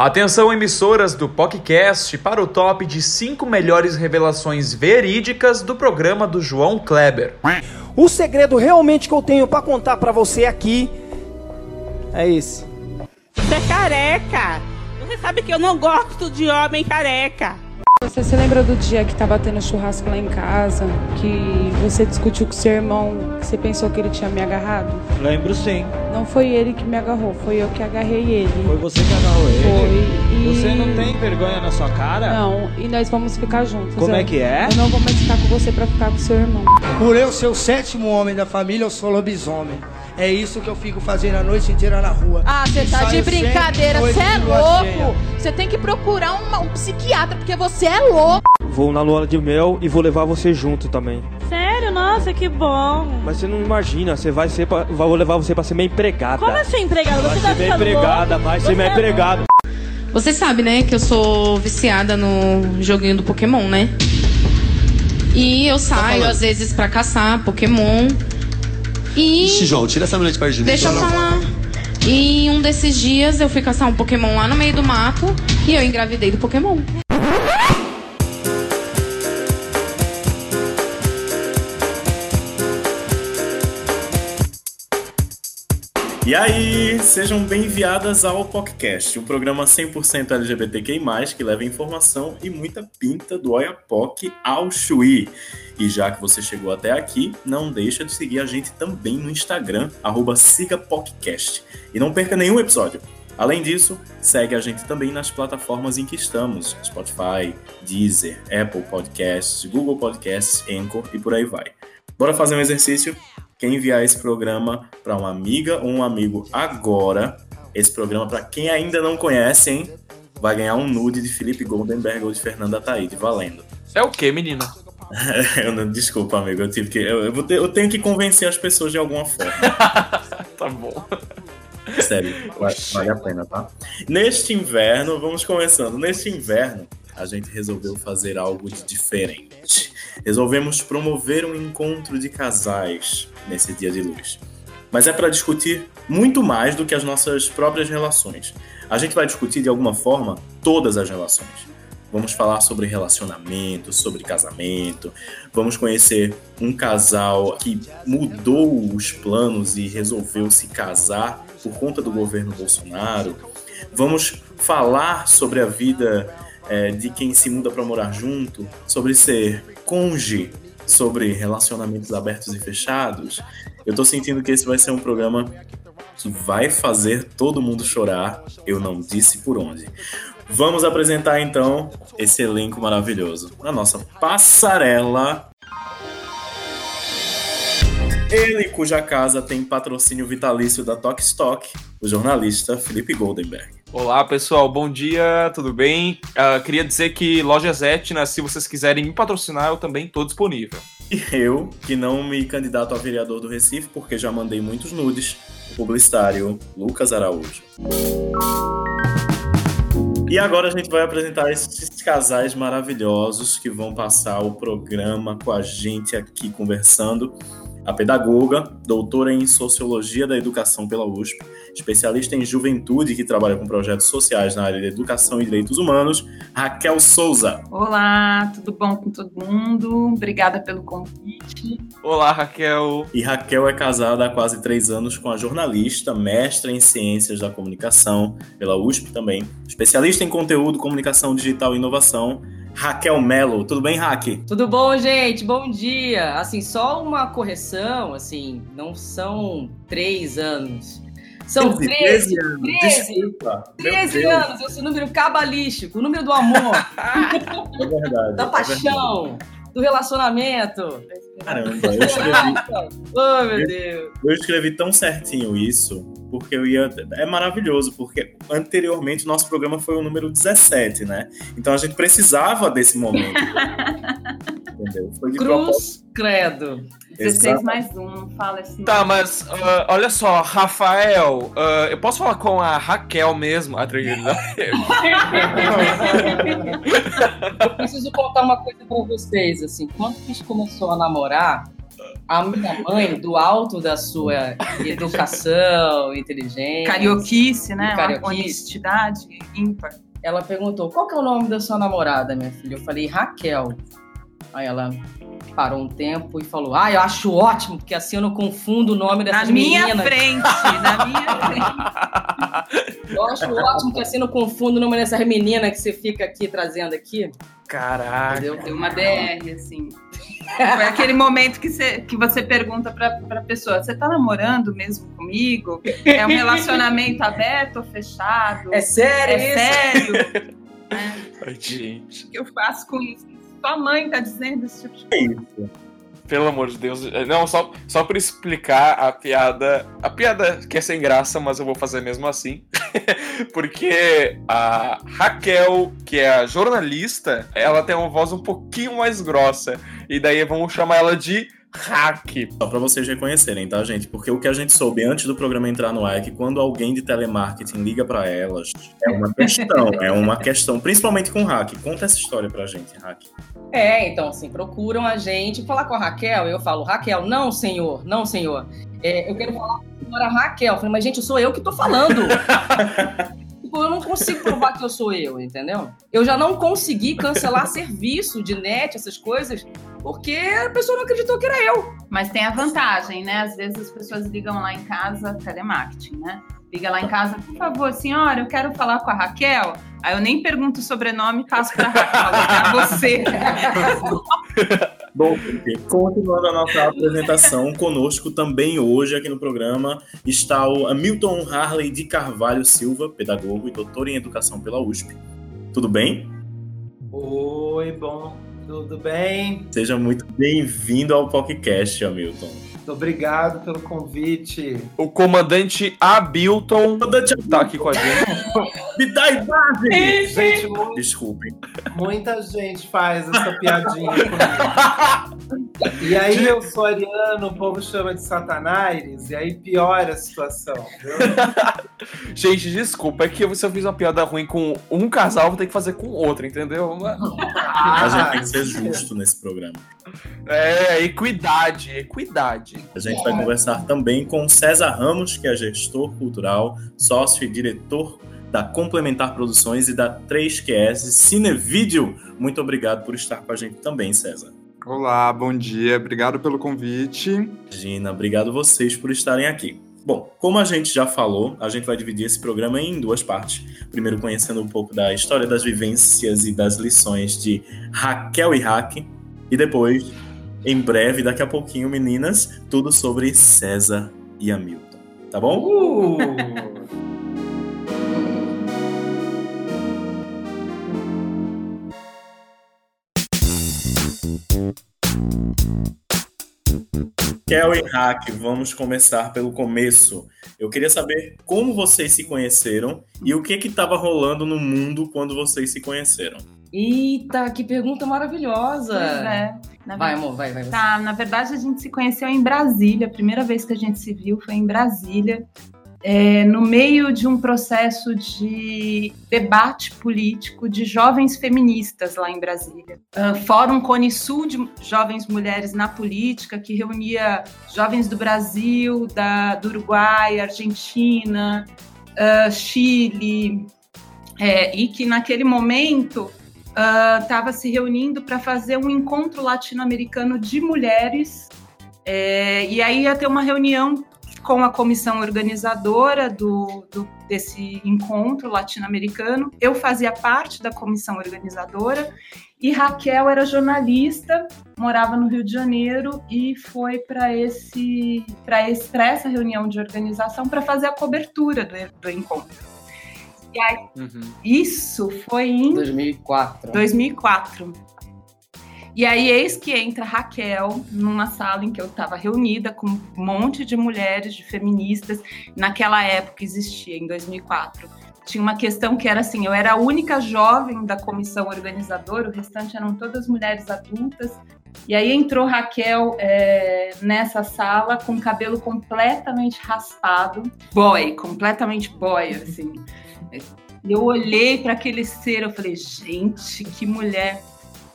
Atenção, emissoras do podcast, para o top de 5 melhores revelações verídicas do programa do João Kleber. O segredo realmente que eu tenho para contar para você aqui é esse. Você é careca! Você sabe que eu não gosto de homem careca! Você se lembra do dia que tava tendo churrasco lá em casa? Que você discutiu com seu irmão, que você pensou que ele tinha me agarrado? Lembro sim. Não foi ele que me agarrou, foi eu que agarrei ele. Foi você que agarrou ele? Foi. E... Você não tem vergonha na sua cara? Não, e nós vamos ficar juntos. Como eu, é que é? Eu não vou mais ficar com você pra ficar com seu irmão. Por eu ser o sétimo homem da família, eu sou lobisomem. É isso que eu fico fazendo a noite inteira na rua. Ah, você tá de brincadeira, você é louco. Você tem que procurar uma- um psiquiatra, porque você é louco. Vou na lua de mel e vou levar você junto também. Sério? Nossa, que bom! Mas você não imagina, você vai ser pra, vou levar você pra ser minha empregada. Como assim, empregado? Vai Você tá ser minha empregada, louco? vai ser Você minha é empregada. Você sabe, né, que eu sou viciada no joguinho do Pokémon, né? E eu saio às vezes pra caçar Pokémon. E Ixi, João, tira essa mulher de perto de mim. deixa eu falar. E um desses dias eu fui caçar um Pokémon lá no meio do mato e eu engravidei do Pokémon. E aí, sejam bem-vindas ao podcast, o programa 100% LGBTQI+, que leva informação e muita pinta do Oiapoque ao Chuí. E já que você chegou até aqui, não deixa de seguir a gente também no Instagram, sigapodcast. E não perca nenhum episódio. Além disso, segue a gente também nas plataformas em que estamos, Spotify, Deezer, Apple Podcasts, Google Podcasts, Anchor e por aí vai. Bora fazer um exercício? Quem enviar esse programa para uma amiga ou um amigo agora, esse programa para quem ainda não conhece, hein, vai ganhar um nude de Felipe Goldenberg ou de Fernanda Taíde, valendo. É o que, menina? Eu não, desculpa, amigo, eu tive que eu, eu vou ter- eu tenho que convencer as pessoas de alguma forma. Tá bom. Sério, va- vale a pena, tá? Neste inverno, vamos começando. Neste inverno, a gente resolveu fazer algo de diferente. Resolvemos promover um encontro de casais nesse dia de luz. Mas é para discutir muito mais do que as nossas próprias relações. A gente vai discutir de alguma forma todas as relações. Vamos falar sobre relacionamento, sobre casamento. Vamos conhecer um casal que mudou os planos e resolveu se casar por conta do governo Bolsonaro. Vamos falar sobre a vida eh, de quem se muda para morar junto, sobre ser conge, sobre relacionamentos abertos e fechados. Eu tô sentindo que esse vai ser um programa que vai fazer todo mundo chorar. Eu não disse por onde. Vamos apresentar então esse elenco maravilhoso. A nossa passarela. Ele cuja casa tem patrocínio vitalício da Tok Stock, o jornalista Felipe Goldenberg. Olá, pessoal, bom dia, tudo bem? Ah, queria dizer que Lojas Etna, se vocês quiserem me patrocinar, eu também estou disponível. E eu, que não me candidato a vereador do Recife, porque já mandei muitos nudes, o publicitário Lucas Araújo. E agora a gente vai apresentar esses casais maravilhosos que vão passar o programa com a gente aqui conversando. A pedagoga, doutora em Sociologia da Educação pela USP, especialista em juventude que trabalha com projetos sociais na área de educação e direitos humanos, Raquel Souza. Olá, tudo bom com todo mundo? Obrigada pelo convite. Olá, Raquel. E Raquel é casada há quase três anos com a jornalista, mestra em Ciências da Comunicação pela USP também, especialista em conteúdo, comunicação digital e inovação, Raquel Mello. Tudo bem, Raque? Tudo bom, gente? Bom dia. Assim, só uma correção, assim, não são três anos. São 13 13, anos. 13, Desculpa. Meu 13 Deus. anos, esse número cabalístico, o número do amor, É verdade. da é paixão, do relacionamento. Caramba, eu escrevi, Oh, meu Deus. eu escrevi tão certinho isso, porque eu ia. É maravilhoso, porque anteriormente o nosso programa foi o número 17, né? Então a gente precisava desse momento. Entendeu? Foi de propósito. Cruz, credo. 16 Exato. mais um, não fala esse Tá, mas ah, olha só, Rafael, ah, eu posso falar com a Raquel mesmo? A Eu preciso contar uma coisa pra vocês, assim, quando a gente começou a namorar, A minha mãe, do alto da sua educação, inteligência. Carioquice, né? carioquice, honestidade ímpar. ela perguntou: qual que é o nome da sua namorada, minha filha? Eu falei, Raquel. Aí ela parou um tempo e falou: Ah, eu acho ótimo, porque assim eu não confundo o nome Na dessas minha meninas. frente, na minha frente. Eu acho ótimo que assim eu não confundo o nome dessas meninas que você fica aqui trazendo aqui. Caraca. Entendeu? Deu uma DR, assim. Foi aquele momento que você, que você pergunta pra, pra pessoa: você tá namorando mesmo comigo? É um relacionamento aberto ou fechado? É sério É isso? sério? Ai, gente. O que eu faço com isso? Sua mãe tá dizendo esse tipo de É coisa. isso. Pelo amor de Deus. Não, só, só pra explicar a piada. A piada que é sem graça, mas eu vou fazer mesmo assim. Porque a Raquel, que é a jornalista, ela tem uma voz um pouquinho mais grossa. E daí vamos chamar ela de Hack. Só pra vocês reconhecerem, tá, gente? Porque o que a gente soube antes do programa entrar no ar é que quando alguém de telemarketing liga pra elas, é uma questão, é uma questão, principalmente com hack. Conta essa história pra gente, hack. É, então assim, procuram a gente, falar com a Raquel, eu falo, Raquel, não, senhor, não, senhor. É, eu quero falar com a senhora Raquel. Eu falei, mas gente, sou eu que tô falando. Tipo, eu não consigo provar que eu sou eu, entendeu? Eu já não consegui cancelar serviço de net, essas coisas, porque a pessoa não acreditou que era eu. Mas tem a vantagem, né? Às vezes as pessoas ligam lá em casa, telemarketing, né? Liga lá em casa, por favor, senhora, eu quero falar com a Raquel. Aí eu nem pergunto o sobrenome, passo pra Raquel, pra você. Bom, continuando a nossa apresentação, conosco também hoje aqui no programa está o Hamilton Harley de Carvalho Silva, pedagogo e doutor em educação pela USP. Tudo bem? Oi, bom, tudo bem? Seja muito bem-vindo ao podcast, Hamilton. Muito obrigado pelo convite. O comandante Abilton tá aqui com a gente. Me dá idade! Gente, mu- Desculpem. muita gente faz essa piadinha comigo. E aí eu sou ariano, o povo chama de satanás, e aí piora a situação, viu? Gente, desculpa, é que se eu fiz uma piada ruim com um casal, vou ter que fazer com outro, entendeu? A gente tem que ser justo nesse programa. É, equidade, equidade. A gente vai conversar também com César Ramos, que é gestor cultural, sócio e diretor da Complementar Produções e da 3QS Cinevídeo. Muito obrigado por estar com a gente também, César. Olá, bom dia. Obrigado pelo convite. Gina, obrigado vocês por estarem aqui. Bom, como a gente já falou, a gente vai dividir esse programa em duas partes. Primeiro, conhecendo um pouco da história das vivências e das lições de Raquel e Hack. E depois, em breve, daqui a pouquinho, meninas, tudo sobre César e Hamilton. Tá bom? Uh! Kel e Hack, vamos começar pelo começo. Eu queria saber como vocês se conheceram e o que que estava rolando no mundo quando vocês se conheceram. Eita, que pergunta maravilhosa. Pois é. Na Vai, amor, vai, vai. você. Tá, na verdade a gente se conheceu em Brasília. A primeira vez que a gente se viu foi em Brasília, é, no meio de um processo de debate político de jovens feministas lá em Brasília. Ah, Fórum Cone Sul de Jovens Mulheres na Política, que reunia jovens do Brasil, da, do Uruguai, Argentina, ah, Chile, é, e que naquele momento estava se reunindo para fazer um encontro latino-americano de mulheres. É, e aí ia ter uma reunião com a comissão organizadora do, do- desse encontro latino-americano. Eu fazia parte da comissão organizadora e Raquel era jornalista, morava no Rio de Janeiro e foi para esse, para essa reunião de organização para fazer a cobertura do, do encontro. E aí, isso foi em 2004. 2004. E aí, eis que entra Raquel numa sala em que eu estava reunida com um monte de mulheres, de feministas. Naquela época existia, em 2004. Tinha uma questão que era assim: eu era a única jovem da comissão organizadora, o restante eram todas mulheres adultas. E aí entrou Raquel é, nessa sala com o cabelo completamente raspado, boy, completamente boy, assim. Eu olhei para aquele ser, eu falei, gente, que mulher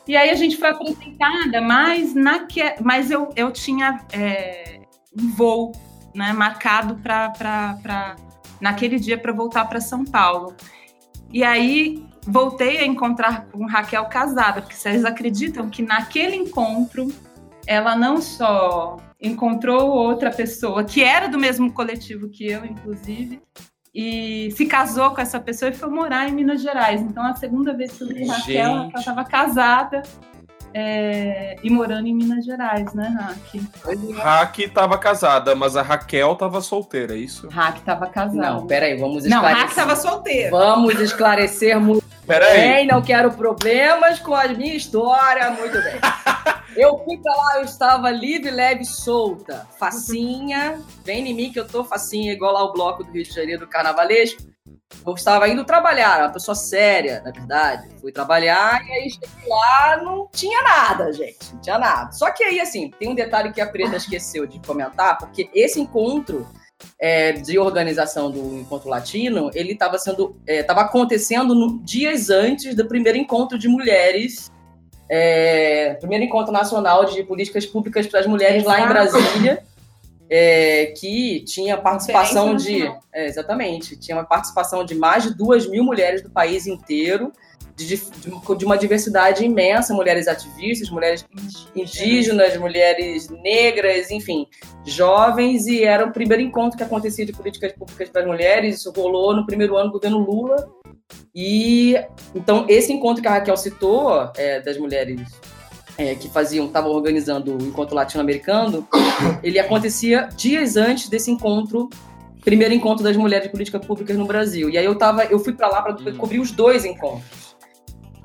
E aí a gente foi apresentada, mas, naque... mas eu, eu tinha é, um voo né, marcado para naquele dia para voltar para São Paulo. E aí voltei a encontrar com Raquel casada, porque vocês acreditam que naquele encontro ela não só encontrou outra pessoa que era do mesmo coletivo que eu, inclusive, e se casou com essa pessoa e foi morar em Minas Gerais. Então, a segunda vez que eu vi Raquel, ela estava casada é, e morando em Minas Gerais, né, Raque? Raque estava casada, mas a Raquel estava solteira, é isso? Raque estava casada. Não, peraí, vamos Não, esclarecer. Raque estava solteira. Vamos esclarecer muito Peraí. bem, não quero problemas com a minha história, muito bem. Eu fui pra lá, eu estava livre, leve, solta, facinha, vem em mim que eu tô facinha, igual lá o bloco do Rio de Janeiro do Carnavalesco. Eu estava indo trabalhar, uma pessoa séria, na verdade. Fui trabalhar e aí cheguei lá, não tinha nada, gente, não tinha nada. Só que aí, assim, tem um detalhe que a Preta esqueceu de comentar, porque esse encontro é, de organização do Encontro Latino, ele estava sendo, estava acontecendo no- dias antes do primeiro encontro de mulheres, é, primeiro encontro nacional de políticas públicas para as mulheres lá em Exato. Brasília, é, que tinha participação de, é, exatamente, tinha uma participação de mais de duas mil mulheres do país inteiro. De, de- uma diversidade imensa, mulheres ativistas, mulheres indígenas, mulheres negras, enfim, jovens, e era o primeiro encontro que acontecia de políticas públicas para as mulheres. Isso rolou no primeiro ano do governo Lula. E então esse encontro que a Raquel citou é, das mulheres é, que faziam, estavam organizando o encontro latino-americano, ele acontecia dias antes desse encontro, primeiro encontro das mulheres de políticas públicas no Brasil. E aí eu tava, eu fui para lá para cobrir os dois encontros.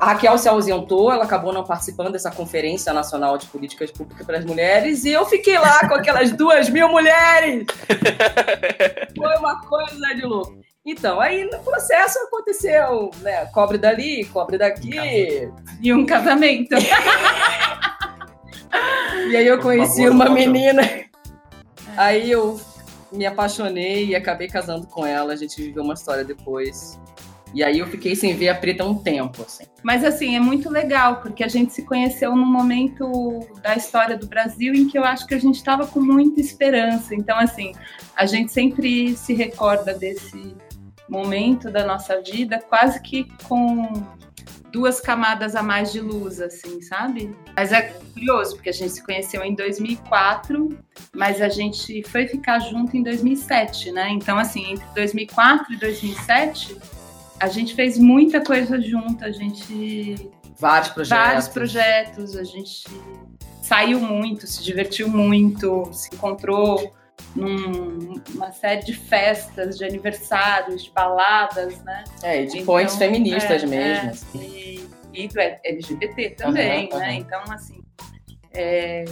A Raquel se ausentou, ela acabou não participando dessa Conferência Nacional de Políticas Públicas para as Mulheres, e eu fiquei lá com aquelas duas mil mulheres! Foi uma coisa de louco. Então, aí no processo aconteceu, né? Cobre dali, cobre daqui. E um casamento. E aí eu conheci favor, uma não, menina. Aí eu me apaixonei e acabei casando com ela. A gente viveu uma história depois. E aí eu fiquei sem ver a preta um tempo, assim. Mas assim, é muito legal, porque a gente se conheceu num momento da história do Brasil em que eu acho que a gente estava com muita esperança. Então, assim, a gente sempre se recorda desse momento da nossa vida, quase que com duas camadas a mais de luz, assim, sabe? Mas é curioso, porque a gente se conheceu em 2004, mas a gente foi ficar junto em 2007, né? Então, assim, entre 2004 e 2007, a gente fez muita coisa junto, a gente Vários projetos. vários projetos, a gente saiu muito, se divertiu muito, se encontrou num- numa série de festas, de aniversários, de baladas, né? É, e de points feministas é, mesmo, é, assim. e, e do LGBT também, Aham, né? aham. Então, assim, é,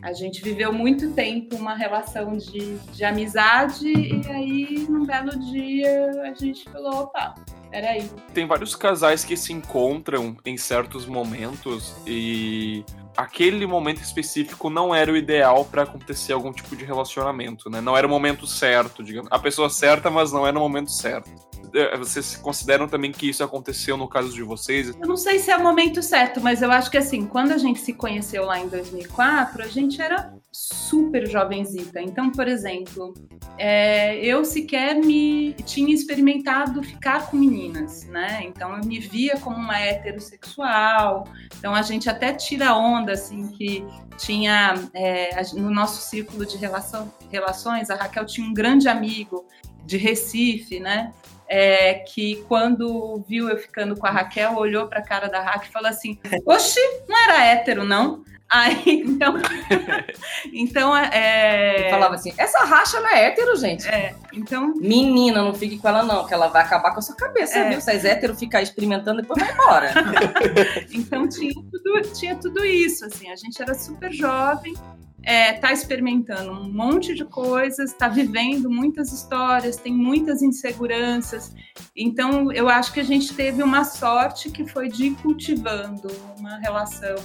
a gente viveu muito tempo uma relação de, de amizade e aí, num belo dia, a gente falou, opa, peraí, Tem vários casais que se encontram em certos momentos e aquele momento específico não era o ideal pra acontecer algum tipo de relacionamento, né? Não era o momento certo, digamos. A pessoa certa, mas não era o momento certo. Eh, Vocês consideram também que isso aconteceu no caso de vocês? Eu não sei se é o momento certo, mas eu acho que assim, quando a gente se conheceu lá em 2004, a gente era super jovenzita. Então, por exemplo, é, eu sequer me tinha experimentado ficar com meninas, né? Então eu me via como uma heterossexual. Então a gente até tira onda assim que tinha é, no nosso círculo de relação- relações, a Raquel tinha um grande amigo de Recife, né? É, que quando viu eu ficando com a Raquel, olhou pra cara da Raquel e falou assim: Oxi, não era hétero, não? Aí, então. então, é. E falava assim, essa racha não é hétero, gente. É, então. Menina, não fique com ela, não, que ela vai acabar com a sua cabeça, É. viu? Se és hétero, ficar experimentando, depois vai embora. Então tinha tudo, tinha tudo isso, assim, a gente era super jovem, é, tá experimentando um monte de coisas, tá vivendo muitas histórias, tem muitas inseguranças. Então eu acho que a gente teve uma sorte que foi de ir cultivando uma relação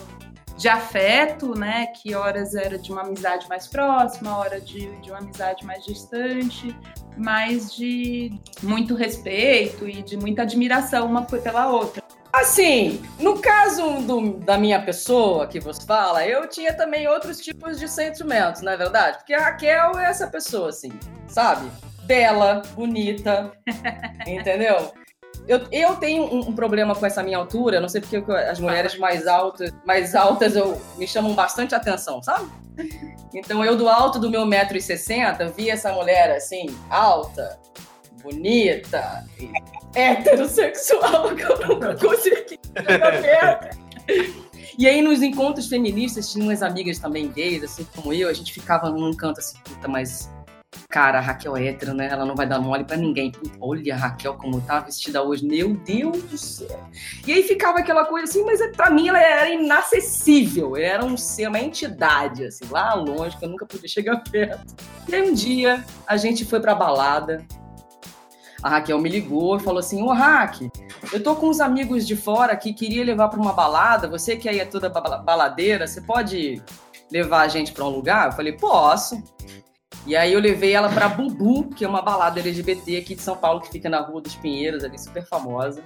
de afeto, né? Que horas era de uma amizade mais próxima, hora de, de uma amizade mais distante, mas de muito respeito e de muita admiração uma pela outra. Assim, no caso do- da minha pessoa que você fala, eu tinha também outros tipos de sentimentos, não é verdade? Porque a Raquel é essa pessoa, assim, sabe? Bela, bonita, entendeu? Eu, eu tenho um, um problema com essa minha altura, não sei porque as mulheres mais altas, mais altas eu, me chamam bastante atenção, sabe? Então eu do alto do meu 1,60m vi essa mulher assim, alta, bonita, heterossexual, que eu não consegui. E aí, nos encontros feministas, tinha umas amigas também gays, assim como eu, a gente ficava num canto assim, puta, mas. Cara, a Raquel é hétero, né? Ela não vai dar mole pra ninguém. Olha a Raquel como tá vestida hoje. Meu Deus do céu. E aí ficava aquela coisa assim, mas pra mim ela era inacessível. Era um ser, uma entidade, assim, lá longe, que eu nunca podia chegar perto. E aí um dia a gente foi pra balada. A Raquel me ligou e falou assim: Ô Raque, eu tô com uns amigos de fora que queria levar pra uma balada. Você que aí é toda bala- baladeira, você pode levar a gente pra um lugar? Eu falei: Posso. E aí eu levei ela pra Bubu, que é uma balada LGBT aqui de São Paulo, que fica na Rua dos Pinheiros, ali, super famosa.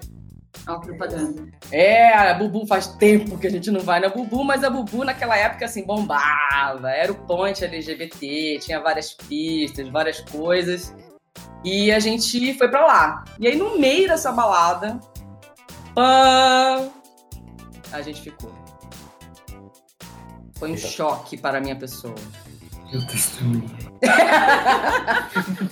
Propaganda. É, a Bubu faz tempo que a gente não vai na Bubu, mas a Bubu naquela época assim bombava, era o ponte LGBT, tinha várias pistas, várias coisas. E a gente foi pra lá. E aí no meio dessa balada, pã, a gente ficou. Foi um choque para a minha pessoa. Eu testemunhei.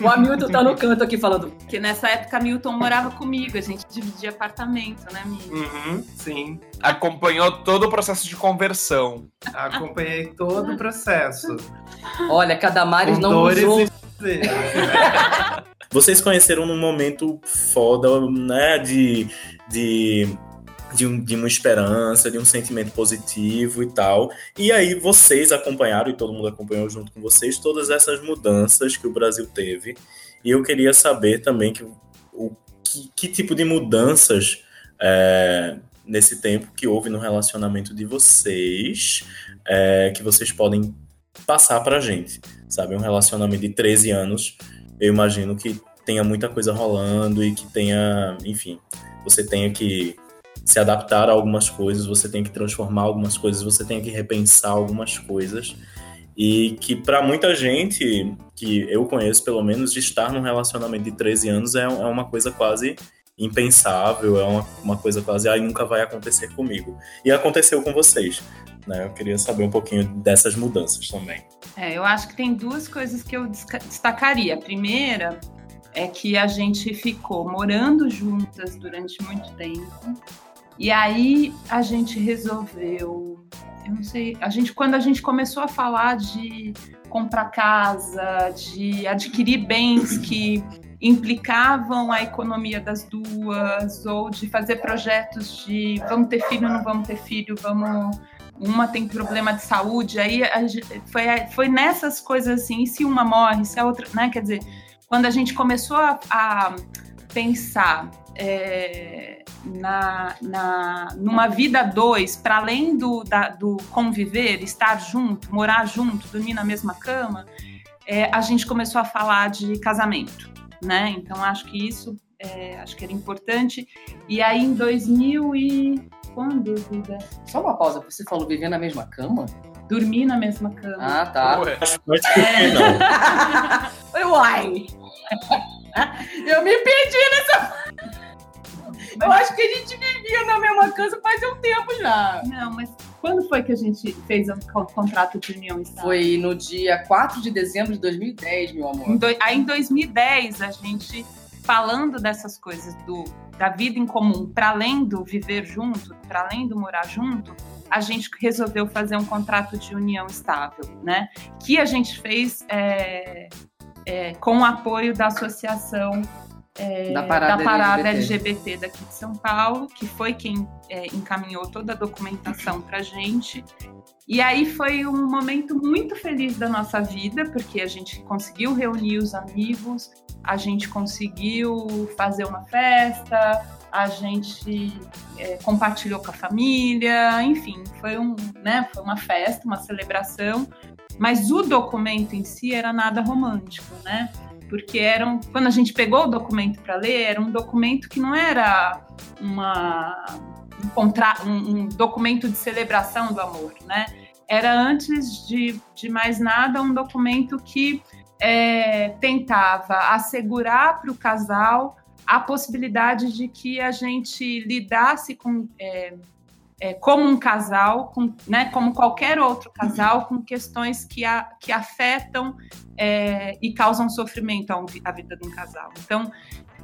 o Hamilton tá no canto aqui falando. Porque nessa época Milton morava comigo, a gente dividia apartamento, né, Milton? Uhum, sim. Acompanhou todo o processo de conversão. Acompanhei todo o processo. Olha, Cadamares Com não usou. e prazeres. Vocês conheceram num momento foda, né? De, de, de, um- de uma esperança, de um sentimento positivo e tal. E aí vocês acompanharam, e todo mundo acompanhou junto com vocês, todas essas mudanças que o Brasil teve. E eu queria saber também que, o, que, que tipo de mudanças é, nesse tempo que houve no relacionamento de vocês é, que vocês podem passar pra gente, sabe? Um relacionamento de 13 anos, eu imagino que tenha muita coisa rolando e que tenha, enfim, você tenha que se adaptar a algumas coisas, você tem que transformar algumas coisas, você tem que repensar algumas coisas. E que para muita gente, que eu conheço pelo menos, de estar num relacionamento de 13 anos é, é uma coisa quase impensável, é uma, uma coisa quase, aí nunca vai acontecer comigo. E aconteceu com vocês, né? Eu queria saber um pouquinho dessas mudanças também. É, eu acho que tem duas coisas que eu destacaria. A primeira é que a gente ficou morando juntas durante muito tempo. E aí a gente resolveu, eu não sei, a gente quando a gente começou a falar de comprar casa, de adquirir bens que implicavam a economia das duas, ou de fazer projetos de vamos ter filho, não vamos ter filho, vamos uma tem problema de saúde, aí foi, foi nessas coisas assim, e se uma morre, se a outra, né? Quer dizer, quando a gente começou a, a pensar é, na, na, numa vida dois, para além do, da- do conviver, estar junto, morar junto, dormir na mesma cama, é, a gente começou a falar de casamento, né? Então acho que isso é, acho que era importante. E aí em 2000 e quando, Duda? Só uma pausa, você falou viver na mesma cama? Dormir na mesma cama. Ah, tá. Mas por que não? Foi uai! Eu me perdi nessa. Eu acho que a gente vivia na mesma casa faz um tempo já. Não, mas quando foi que a gente fez o co- contrato de união estável? Foi no dia 4 de dezembro de 2010, meu amor. Em doi- Aí em 2010, a gente falando dessas coisas do, da vida em comum, para além do viver junto, para além do morar junto, a gente resolveu fazer um contrato de união estável, né? Que a gente fez é, é, com o apoio da associação é, Da Parada LGBT. LGBT daqui de São Paulo, que foi quem é, encaminhou toda a documentação para gente. E aí foi um momento muito feliz da nossa vida, porque a gente conseguiu reunir os amigos, a gente conseguiu fazer uma festa, a gente é, compartilhou com a família, enfim, foi, um, né, foi uma festa, uma celebração, mas o documento em si era nada romântico, né? porque era um, quando a gente pegou o documento para ler, era um documento que não era uma, um, contra, um, um documento de celebração do amor, né? Era, antes de, de mais nada, um documento que é, tentava assegurar para o casal a possibilidade de que a gente lidasse com, é, é, como um casal, com, né, como qualquer outro casal, com questões que, a, que afetam é, e causam sofrimento à vida de um casal. Então,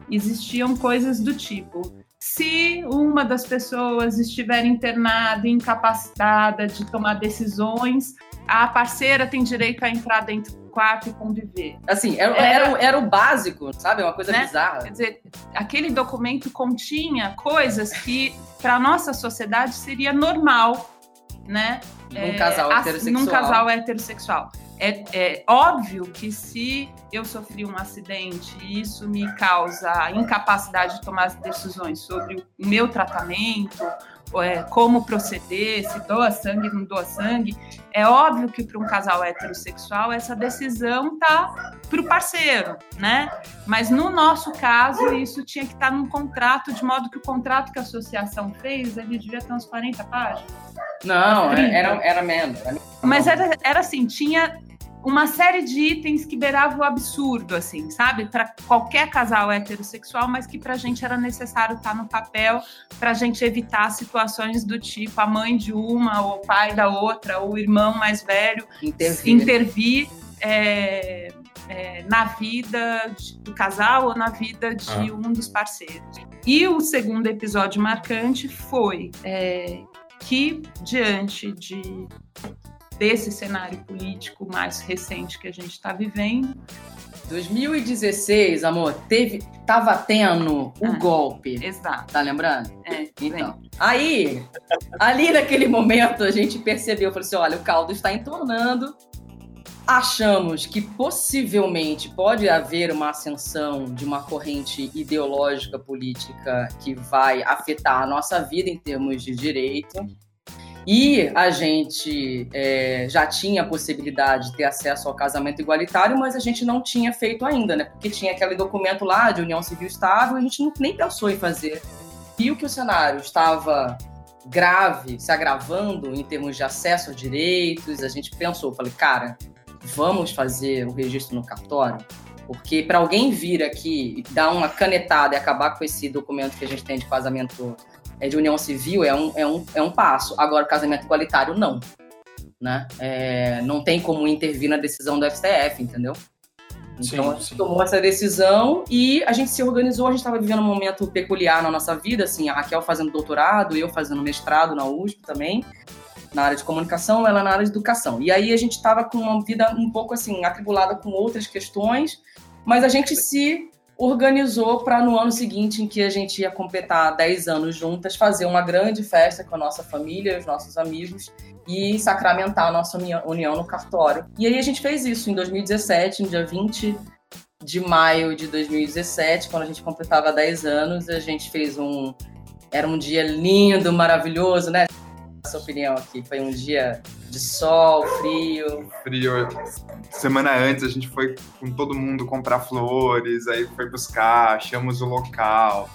existiam coisas do tipo: se uma das pessoas estiver internada, incapacitada de tomar decisões, a parceira tem direito a entrar dentro quarto e conviver. Assim, era, era, era o básico, sabe? Uma coisa né? bizarra. Quer dizer, aquele documento continha coisas que, para nossa sociedade, seria normal, né? Num é, casal heterossexual. Num casal heterossexual. É, é, óbvio que se eu sofri um acidente e isso me causa incapacidade de tomar decisões sobre o meu tratamento é, como proceder, se doa sangue, não doa sangue. É óbvio que para um casal heterossexual essa decisão tá para o parceiro, né? Mas no nosso caso isso tinha que estar tá num contrato, de modo que o contrato que a associação fez ele devia ter uns 40 páginas. Não, era, era menos. Mas era, era assim, tinha uma série de itens que beirava o absurdo, assim, sabe? Para qualquer casal heterossexual, mas que para a gente era necessário estar tá no papel para a gente evitar situações do tipo a mãe de uma, ou o pai da outra, ou o irmão mais velho intervir, intervir é, é, na vida do casal ou na vida de ah. um dos parceiros. E o segundo episódio marcante foi é, que, diante de desse cenário político mais recente que a gente está vivendo. 2016, amor, teve, tava tendo o ah, golpe. Exato. Tá lembrando? É, então. Aí, ali naquele momento, a gente percebeu, falou assim: olha, o caldo está entornando. Achamos que possivelmente pode haver uma ascensão de uma corrente ideológica política que vai afetar a nossa vida em termos de direito. E a gente é, já tinha a possibilidade de ter acesso ao casamento igualitário, mas a gente não tinha feito ainda, né? Porque tinha aquele documento lá de união civil estável, a gente não, nem pensou em fazer. E o que o cenário estava grave, se agravando em termos de acesso a direitos, a gente pensou, falei, cara, vamos fazer o registro no cartório? Porque para alguém vir aqui dar uma canetada e acabar com esse documento que a gente tem de casamento é, de união civil é um, é, um, é um passo. Agora, casamento igualitário, não. Né? É, não tem como intervir na decisão do STF, entendeu? Então sim, a gente sim. tomou essa decisão e a gente se organizou. A gente estava vivendo um momento peculiar na nossa vida, assim, a Raquel fazendo doutorado, eu fazendo mestrado na USP também, na área de comunicação, ela na área de educação. E aí a gente estava com uma vida um pouco assim atribulada com outras questões, mas a gente se organizou para no ano seguinte, em que a gente ia completar 10 anos juntas, fazer uma grande festa com a nossa família, os nossos amigos e sacramentar a nossa união no cartório. E aí a gente fez isso em 2017, no dia 20 de maio de 2017, quando a gente completava 10 anos, a gente fez um. Era um dia lindo, maravilhoso, né? Sua opinião aqui. Foi um dia de sol, frio. Frio. Semana antes a gente foi com todo mundo comprar flores, aí foi buscar, achamos o local.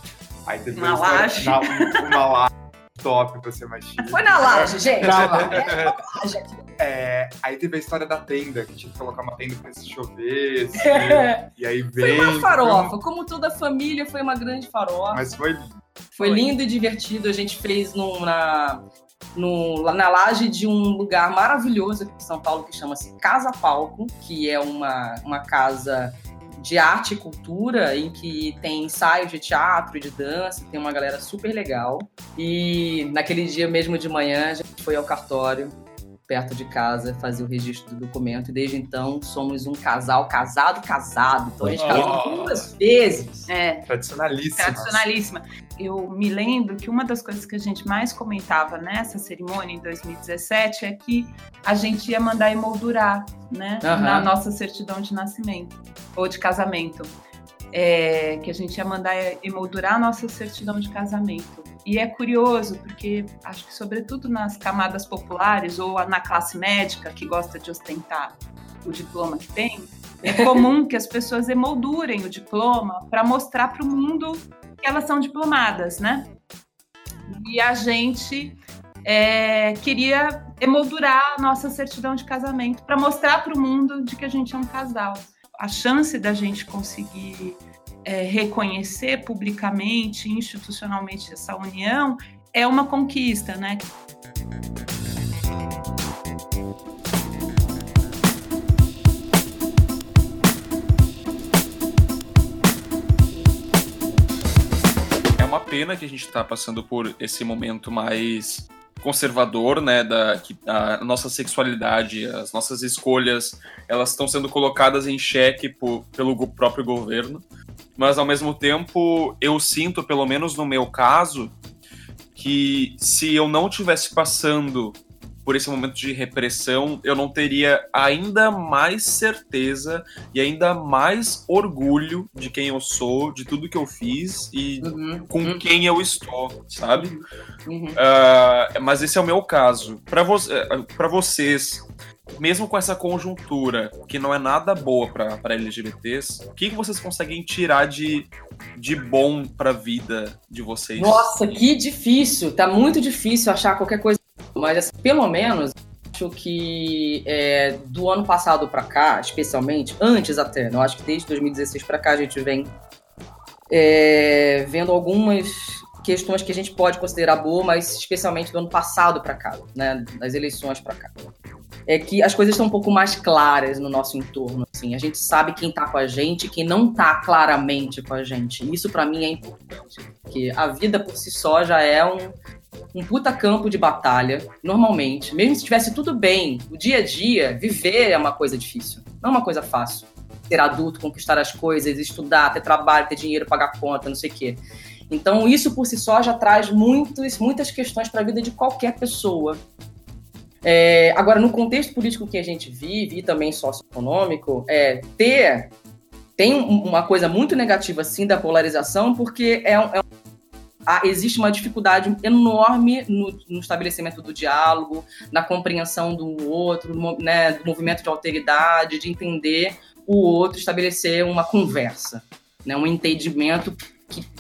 Aí teve uma laje. Na, uma laje top pra ser mais chique. Foi na laje, gente. É, laje É, aí teve a história da tenda, que tinha que colocar uma tenda pra se chover. Assim, e aí veio. Foi uma farofa. Como toda família, foi uma grande farofa. Mas foi lindo. Foi, foi lindo e divertido. A gente fez num, na, no, na laje de um lugar maravilhoso aqui em São Paulo que chama-se Casa Palco, que é uma, uma casa de arte e cultura em que tem ensaios de teatro e de dança, tem uma galera super legal. E naquele dia mesmo de manhã a gente foi ao cartório perto de casa fazer o registro do documento. E desde então somos um casal casado, casado. Então a gente casou duas vezes. É. Tradicionalíssima. Tradicionalíssima. Eu me lembro que uma das coisas que a gente mais comentava nessa cerimônia em 2017 é que a gente ia mandar emoldurar, né? Uhum. Na nossa certidão de nascimento ou de casamento. É, que a gente ia mandar emoldurar a nossa certidão de casamento. E é curioso, porque acho que, sobretudo nas camadas populares ou na classe médica que gosta de ostentar o diploma que tem, É comum que as pessoas emoldurem o diploma para mostrar para o mundo que elas são diplomadas, né? E a gente é, queria emoldurar a nossa certidão de casamento para mostrar para o mundo de que a gente é um casal. A chance da gente conseguir é, reconhecer publicamente, institucionalmente essa união é uma conquista, né? É uma pena que a gente está passando por esse momento mais conservador, né, da que a nossa sexualidade, as nossas escolhas, elas estão sendo colocadas em xeque por, pelo próprio governo. Mas ao mesmo tempo, eu sinto, pelo menos no meu caso, que se eu não tivesse passando por esse momento de repressão, eu não teria ainda mais certeza e ainda mais orgulho de quem eu sou, de tudo que eu fiz e uhum. com uhum. quem eu estou, sabe? Uhum. Uh, mas esse é o meu caso. Para vo eh, vocês, mesmo com essa conjuntura que não é nada boa para LGBTs, o que, que vocês conseguem tirar de, de bom para a vida de vocês? Nossa, que difícil! Tá muito difícil achar qualquer coisa mas, assim, pelo menos, acho que é, do ano passado para cá, especialmente, antes até, né, eu acho que desde 2016 para cá a gente vem é, vendo algumas questões que a gente pode considerar boas, mas especialmente do ano passado para cá, né, das eleições para cá. É que as coisas estão um pouco mais claras no nosso entorno. Assim. A gente sabe quem está com a gente, quem não está claramente com a gente. Isso para mim é importante, porque a vida por si só já é um, um puta campo de batalha, normalmente. Mesmo se tivesse tudo bem, o dia a dia, viver é uma coisa difícil. Não é uma coisa fácil. Ser adulto, conquistar as coisas, estudar, ter trabalho, ter dinheiro, pagar conta, não sei o quê. Então, isso por si só já traz muitos, muitas questões para a vida de qualquer pessoa. É, agora, no contexto político que a gente vive e também socioeconômico, é, ter tem uma coisa muito negativa, sim, da polarização, porque é, é existe uma dificuldade enorme no, no, estabelecimento do diálogo, na compreensão do outro, no, né, do movimento de alteridade, de entender o outro, estabelecer uma conversa, né, um entendimento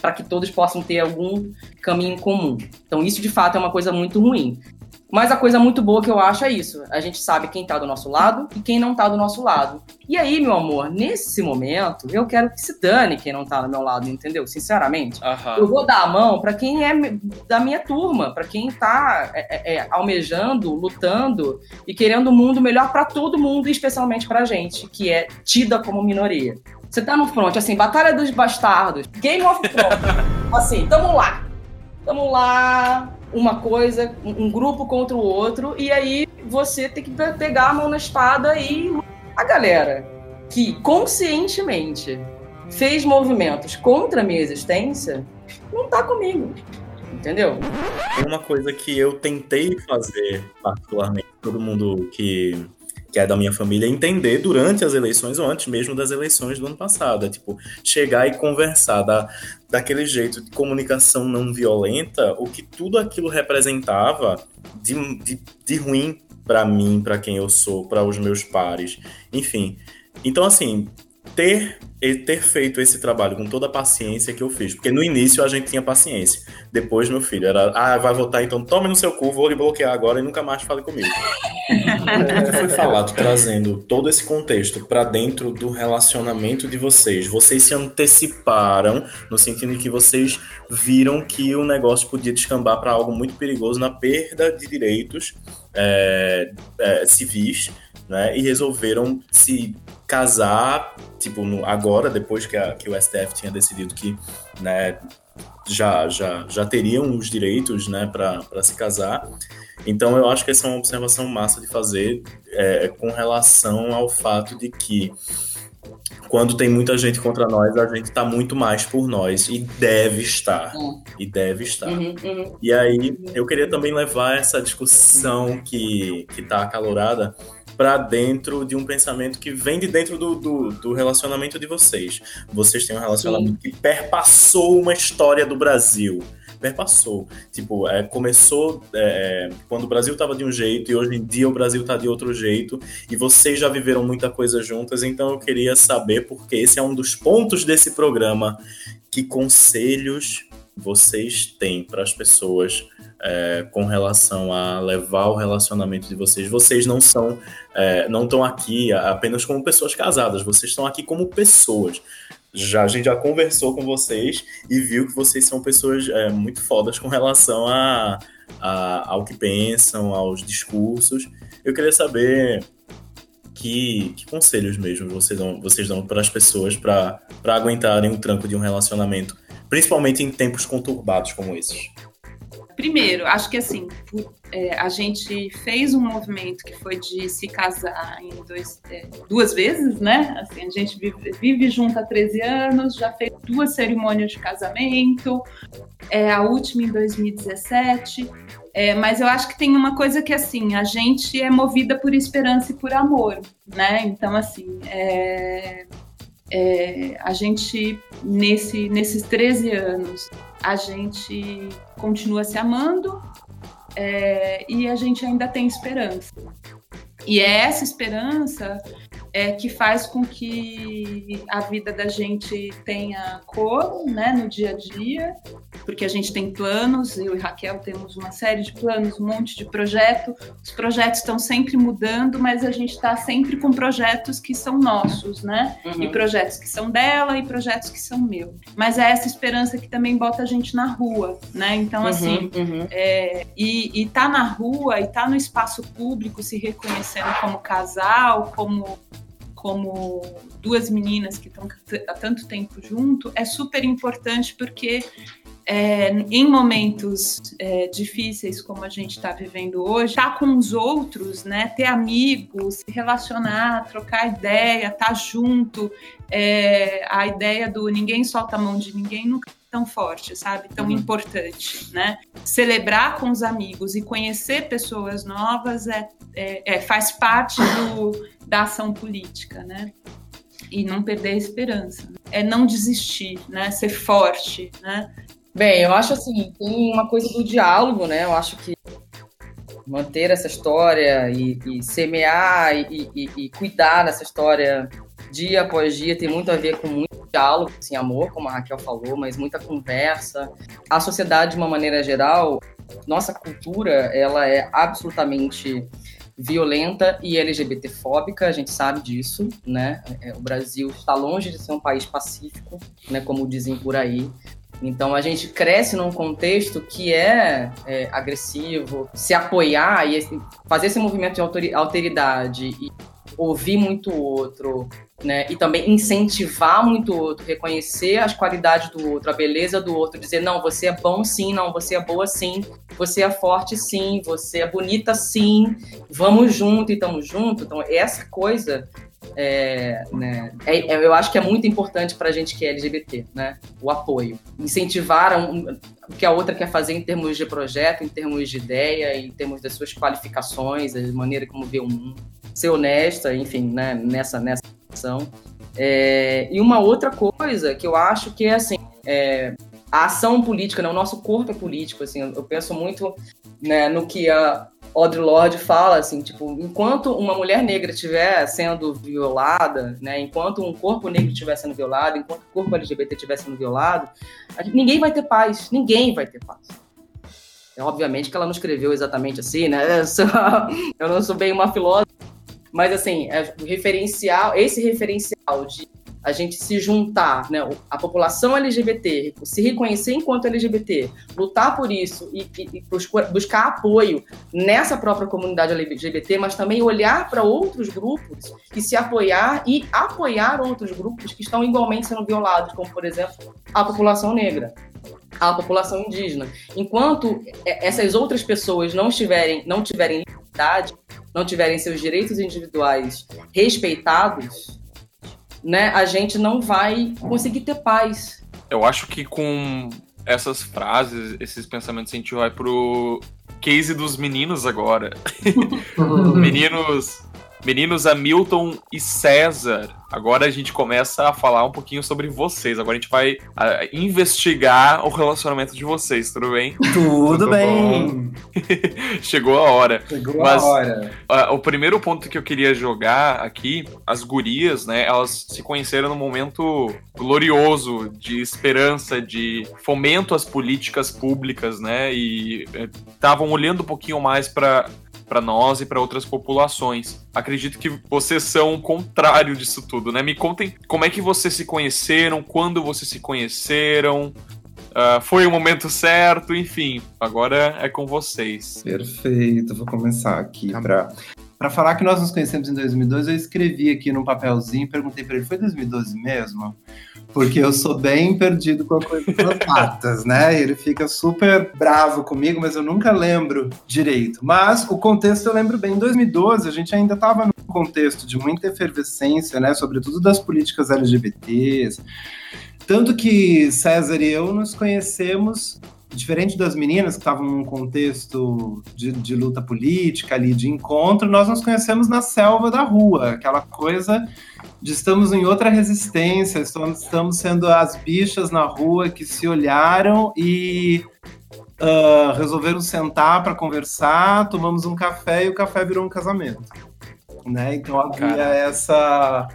para que todos possam ter algum caminho comum. Então, isso de fato é uma coisa muito ruim. Mas a coisa muito boa que eu acho é isso. A gente sabe quem tá do nosso lado e quem não tá do nosso lado. E aí, meu amor, nesse momento, eu quero que se dane quem não tá do meu lado, entendeu? Sinceramente. Uhum. Eu vou dar a mão para quem é da minha turma, para quem tá é, é, é, almejando, lutando e querendo um mundo melhor para todo mundo, e especialmente pra gente, que é tida como minoria. Você tá no front, assim, Batalha dos Bastardos, Game of Thrones. assim, tamo lá. Tamo lá, uma coisa, um grupo contra o outro, e aí você tem que pegar a mão na espada e a galera que conscientemente fez movimentos contra a minha existência não tá comigo. Entendeu? Uma coisa que eu tentei fazer, particularmente, todo mundo que que é da minha família, entender durante as eleições ou antes mesmo das eleições do ano passado. É tipo, chegar e conversar da, daquele jeito de comunicação não violenta, o que tudo aquilo representava de, de, de ruim para mim, para quem eu sou, para os meus pares, enfim. Então, assim, ter ter feito esse trabalho com toda a paciência que eu fiz, porque no início a gente tinha paciência. Depois, meu filho, era, ah, vai votar, então tome no seu cu, vou lhe bloquear agora e nunca mais fale comigo. Como foi falado, trazendo todo esse contexto para dentro do relacionamento de vocês, vocês se anteciparam no sentido de que vocês viram que o negócio podia descambar para algo muito perigoso na perda de direitos é, é, civis, né? E resolveram se casar, tipo, no, agora, depois que, a, que o STF tinha decidido que né, já, já, já teriam os direitos né, para se casar. Então, eu acho que essa é uma observação massa de fazer é, com relação ao fato de que quando tem muita gente contra nós, a gente está muito mais por nós e deve estar. Uhum. E deve estar. Uhum, uhum. E aí, eu queria também levar essa discussão que está acalorada para dentro de um pensamento que vem de dentro do, do, do relacionamento de vocês. Vocês têm um relacionamento Sim. que perpassou uma história do Brasil. perpassou. Tipo, é, começou é, quando o Brasil estava de um jeito e hoje em dia o Brasil está de outro jeito e vocês já viveram muita coisa juntas, então eu queria saber, porque esse é um dos pontos desse programa, que conselhos vocês têm para as pessoas é, com relação a levar o relacionamento de vocês. Vocês não são, é, não estão aqui apenas como pessoas casadas, vocês estão aqui como pessoas. Já, a gente já conversou com vocês e viu que vocês são pessoas é, muito fodas com relação a, a, ao que pensam, aos discursos. Eu queria saber que, que conselhos mesmo vocês dão, vocês dão para as pessoas para aguentarem o tranco de um relacionamento, principalmente em tempos conturbados como esses. Primeiro, acho que assim, é, a gente fez um movimento que foi de se casar em dois, é, duas vezes, né? Assim, a gente vive, vive junto há 13 anos, já fez duas cerimônias de casamento, é, a última em 2017. É, mas eu acho que tem uma coisa que assim, a gente é movida por esperança e por amor, né? Então, assim, é, é, a gente, nesse, nesses 13 anos, a gente continua se amando é, e a gente ainda tem esperança. E é essa esperança é, que faz com que a vida da gente tenha cor né, no dia a dia, porque a gente tem planos, eu e Raquel temos uma série de planos, um monte de projeto. Os projetos estão sempre mudando, mas a gente está sempre com projetos que são nossos, né? Uhum. E projetos que são dela e projetos que são meu. Mas é essa esperança que também bota a gente na rua, né? Então, uhum, assim, uhum. É, e, e tá na rua e tá no espaço público se reconhecendo como casal, como como duas meninas que estão há tanto tempo junto, é super importante porque é, em momentos é, difíceis como a gente está vivendo hoje, estar tá com os outros, né, ter amigos, se relacionar, trocar ideia, estar tá junto, é, a ideia do ninguém solta a mão de ninguém nunca tão forte, sabe? Tão uhum. importante, né? Celebrar com os amigos e conhecer pessoas novas é, é, é faz parte do da ação política, né? E não perder a esperança. É não desistir, né? Ser forte, né? Bem, eu acho assim, tem uma coisa do diálogo, né? Eu acho que manter essa história e, e semear e, e, e, cuidar dessa história dia após dia tem muito a ver com muito diálogo, assim, amor, como a Raquel falou, mas muita conversa. A sociedade, de uma maneira geral, nossa cultura, ela é absolutamente violenta e LGBTfóbica, a gente sabe disso, né? É, o Brasil está longe de ser um país pacífico, né? Como dizem por aí. Então a gente cresce num contexto que é, é agressivo, se apoiar e fazer esse movimento de alteridade e ouvir muito o outro, né? E também incentivar muito o outro, reconhecer as qualidades do outro, a beleza do outro, dizer não, você é bom sim, não, você é boa sim, você é forte sim, você é bonita sim, vamos junto e estamos juntos. Então essa coisa é, né, é, é, eu acho que é muito importante para a gente que é LGBT, né? O apoio. Incentivar um, o que a outra quer fazer em termos de projeto, em termos de ideia, em termos das suas qualificações, a maneira como vê o mundo. Ser honesta, enfim, né, nessa, nessa ação. É, e uma outra coisa que eu acho que é assim, é, a ação política, né, o nosso corpo é político, assim, eu, penso muito né, no que a, Audre Lorde fala assim, tipo, enquanto uma mulher negra estiver sendo violada, né, enquanto um corpo negro estiver sendo violado, enquanto o corpo LGBT estiver sendo violado, ninguém vai ter paz, ninguém vai ter paz. É, obviamente que ela não escreveu exatamente assim, né? Eu, sou, eu não sou bem uma filósofa, mas assim, é, o referencial, esse referencial de a gente se juntar, né, a população LGBT, se reconhecer enquanto LGBT, lutar por isso e, e, e buscar apoio nessa própria comunidade LGBT, mas também olhar para outros grupos e se apoiar e apoiar outros grupos que estão igualmente sendo violados, como, por exemplo, a população negra a população indígena. Enquanto essas outras pessoas não tiverem, não tiverem liberdade, não tiverem seus direitos individuais respeitados, né, a gente não vai conseguir ter paz. Eu acho que com essas frases, esses pensamentos, a gente vai pro case dos meninos agora. meninos Meninos Hamilton e César, agora a gente começa a falar um pouquinho sobre vocês. Agora a gente vai ah, investigar o relacionamento de vocês, tudo bem? Tudo bem. Chegou a hora. Chegou Mas, a hora. ah, o primeiro ponto que eu queria jogar aqui, as gurias, né? Elas se conheceram num momento glorioso de esperança, de fomento às políticas públicas, né? E estavam olhando um pouquinho mais para para nós e para outras populações. Acredito que vocês são o contrário disso tudo, né? Me contem como é que vocês se conheceram, quando vocês se conheceram, ah, foi o momento certo, enfim. Agora é com vocês. Perfeito, vou começar aqui para para falar que nós nos conhecemos em 2012, eu escrevi aqui num papelzinho e perguntei para ele, foi 2012 mesmo? Porque eu sou bem perdido com a coisa das datas, né? Ele fica super bravo comigo, mas eu nunca lembro direito. Mas o contexto eu lembro bem. Em 2012, a gente ainda estava num contexto de muita efervescência, né? Sobretudo das políticas LGBTs. Tanto que César e eu nos conhecemos diferente das meninas que estavam num contexto de, de, luta política ali, de encontro, nós nos conhecemos na selva da rua, aquela coisa de estamos em outra resistência, estamos, sendo as bichas na rua que se olharam e uh, resolveram sentar para conversar, tomamos um café e o café virou um casamento. Né? Então havia Caramba. essa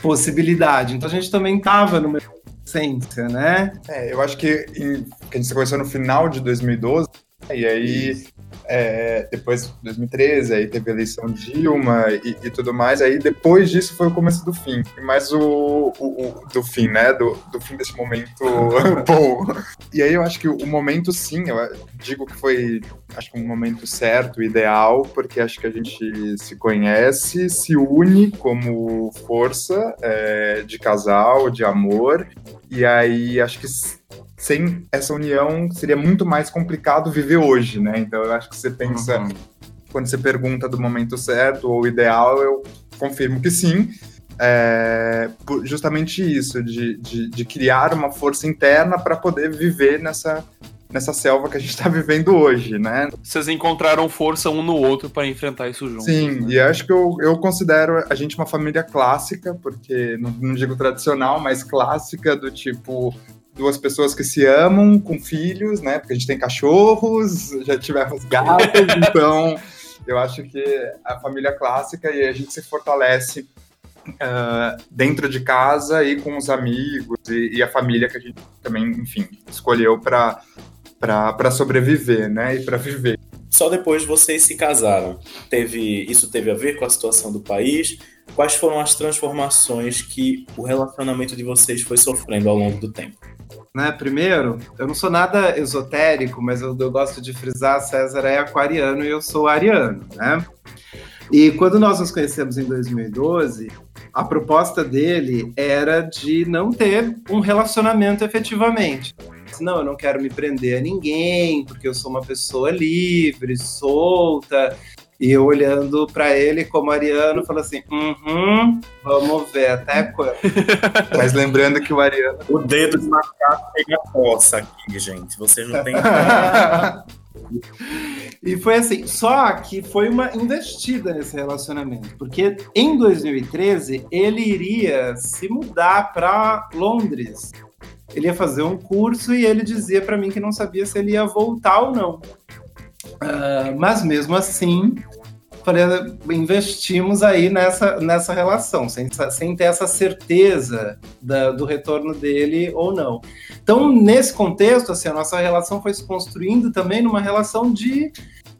possibilidade. Então a gente também estava numa essência, né? É, eu acho que, em, que a gente se conheceu no final de 2012, e aí é, depois 2013, aí teve a eleição Dilma e, e, tudo mais, aí depois disso foi o começo do fim, mas o, o, o do fim, né, do, do fim desse momento bom. E aí eu acho que o momento sim, eu digo que foi, acho que um momento certo, ideal, porque acho que a gente se conhece, se une como força é, de casal, de amor, e aí acho que sem essa união seria muito mais complicado viver hoje, né? Então eu acho que você pensa, uhum. quando você pergunta do momento certo ou ideal, eu confirmo que sim. É, justamente isso, de, de, de criar uma força interna para poder viver nessa, nessa selva que a gente está vivendo hoje, né? Vocês encontraram força um no outro para enfrentar isso juntos. Sim, né? e acho que eu, eu considero a gente uma família clássica, porque não, não digo tradicional, mas clássica, do tipo duas pessoas que se amam com filhos, né? Porque a gente tem cachorros, já tivemos gatos, então eu acho que a família clássica e a gente se fortalece uh, dentro de casa e com os amigos e, e, a família que a gente também, enfim, escolheu para para sobreviver, né? E para viver. Só depois vocês se casaram. Teve isso teve a ver com a situação do país? Quais foram as transformações que o relacionamento de vocês foi sofrendo ao longo do tempo? Né, primeiro, eu não sou nada esotérico, mas eu, eu gosto de frisar, César é aquariano e eu sou ariano, né? E quando nós nos conhecemos em 2012, a proposta dele era de não ter um relacionamento efetivamente. Não, eu não quero me prender a ninguém, porque eu sou uma pessoa livre, solta, e eu olhando para ele como Ariano, falou assim: uhum, vamos ver até quando. Mas lembrando que o Ariano. O dedo de macaco pega a coça aqui, gente. Vocês não têm. e foi assim, só que foi uma investida nesse relacionamento, porque em 2013 ele iria se mudar para Londres. Ele ia fazer um curso e ele dizia para mim que não sabia se ele ia voltar ou não. Uh, mas mesmo assim, investimos aí nessa, nessa relação, sem, sem ter essa certeza da, do retorno dele ou não. Então, nesse contexto, assim, a nossa relação foi se construindo também numa relação de,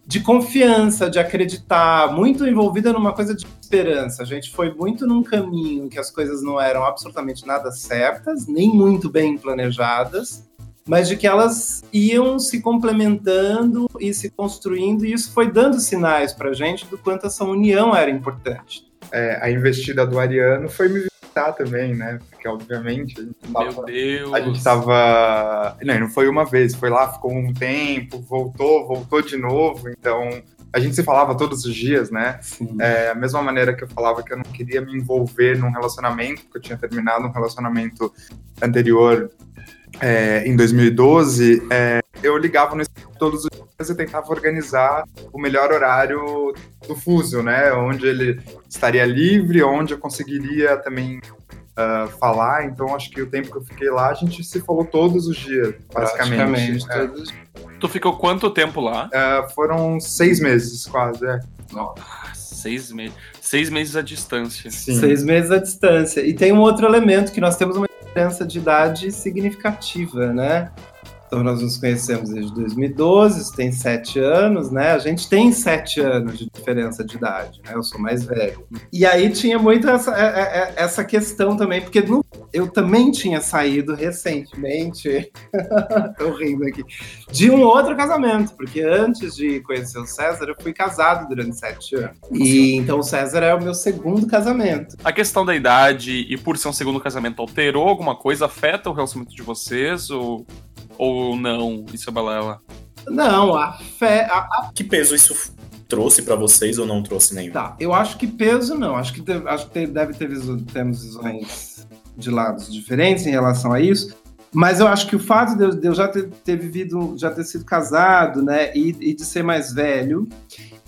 de confiança, de acreditar, muito envolvida numa coisa de esperança. A gente foi muito num caminho que as coisas não eram absolutamente nada certas, nem muito bem planejadas mas de que elas iam se complementando e se construindo, e isso foi dando sinais para a gente do quanto essa união era importante. É, a investida do Ariano foi me visitar também, né? Porque, obviamente, a gente tava, Meu Deus! A gente tava. Não, não foi uma vez, foi lá, ficou um tempo, voltou, voltou de novo, então. A gente se falava todos os dias, né? É, a mesma maneira que eu falava que eu não queria me envolver num relacionamento, porque eu tinha terminado um relacionamento anterior é, em 2012, é, eu ligava no todos os dias e tentava organizar o melhor horário do fuso, né? Onde ele estaria livre, onde eu conseguiria também uh, falar. Então, acho que o tempo que eu fiquei lá, a gente se falou todos os dias, basicamente. É. Todos... Tu ficou quanto tempo lá? Uh, foram seis meses, quase, é. Nossa, seis meses. Seis meses à distância. Sim. Seis meses à distância. E tem um outro elemento que nós temos uma diferença de idade significativa, né? Então nós nos conhecemos desde 2012, você tem sete anos, né? A gente tem sete anos de diferença de idade, né? Eu sou mais velho. E aí tinha muito essa, é, é, é, essa questão também, porque no, eu também tinha saído recentemente, tô rindo aqui, de um outro casamento, porque antes de conhecer o César, eu fui casado durante sete anos. E então o César é o meu segundo casamento. A questão da idade e por ser um segundo casamento alterou alguma coisa? Afeta o relacionamento de vocês? Ou ou não? Isso é balela? Não, a fé. A, a... Que peso isso trouxe para vocês ou não trouxe nenhum? Tá, eu acho que peso não. Acho que, acho que deve ter temos visões de lados diferentes em relação a isso. Mas eu acho que o fato de eu, já ter, ter, vivido, já ter sido casado, né, e, e, de ser mais velho,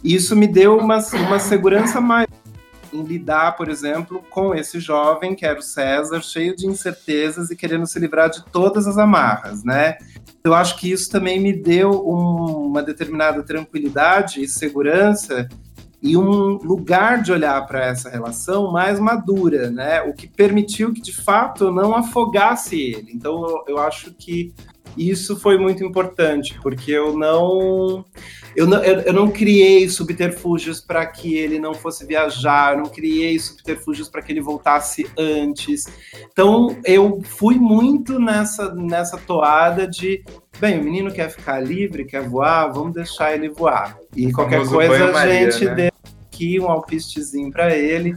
isso me deu uma, uma segurança mais em lidar, por exemplo, com esse jovem, que era o César, cheio de incertezas e querendo se livrar de todas as amarras, né? Eu acho que isso também me deu um, uma determinada tranquilidade e segurança e um lugar de olhar para essa relação mais madura, né? O que permitiu que de fato não afogasse ele. Então eu acho que isso foi muito importante, porque eu não eu não, eu, eu não criei subterfúgios para que ele não fosse viajar, não criei subterfúgios para que ele voltasse antes. Então, eu fui muito nessa, nessa toada de bem, o menino quer ficar livre, quer voar, vamos deixar ele voar. E qualquer coisa a gente né? dê aqui um alpistezinho para ele,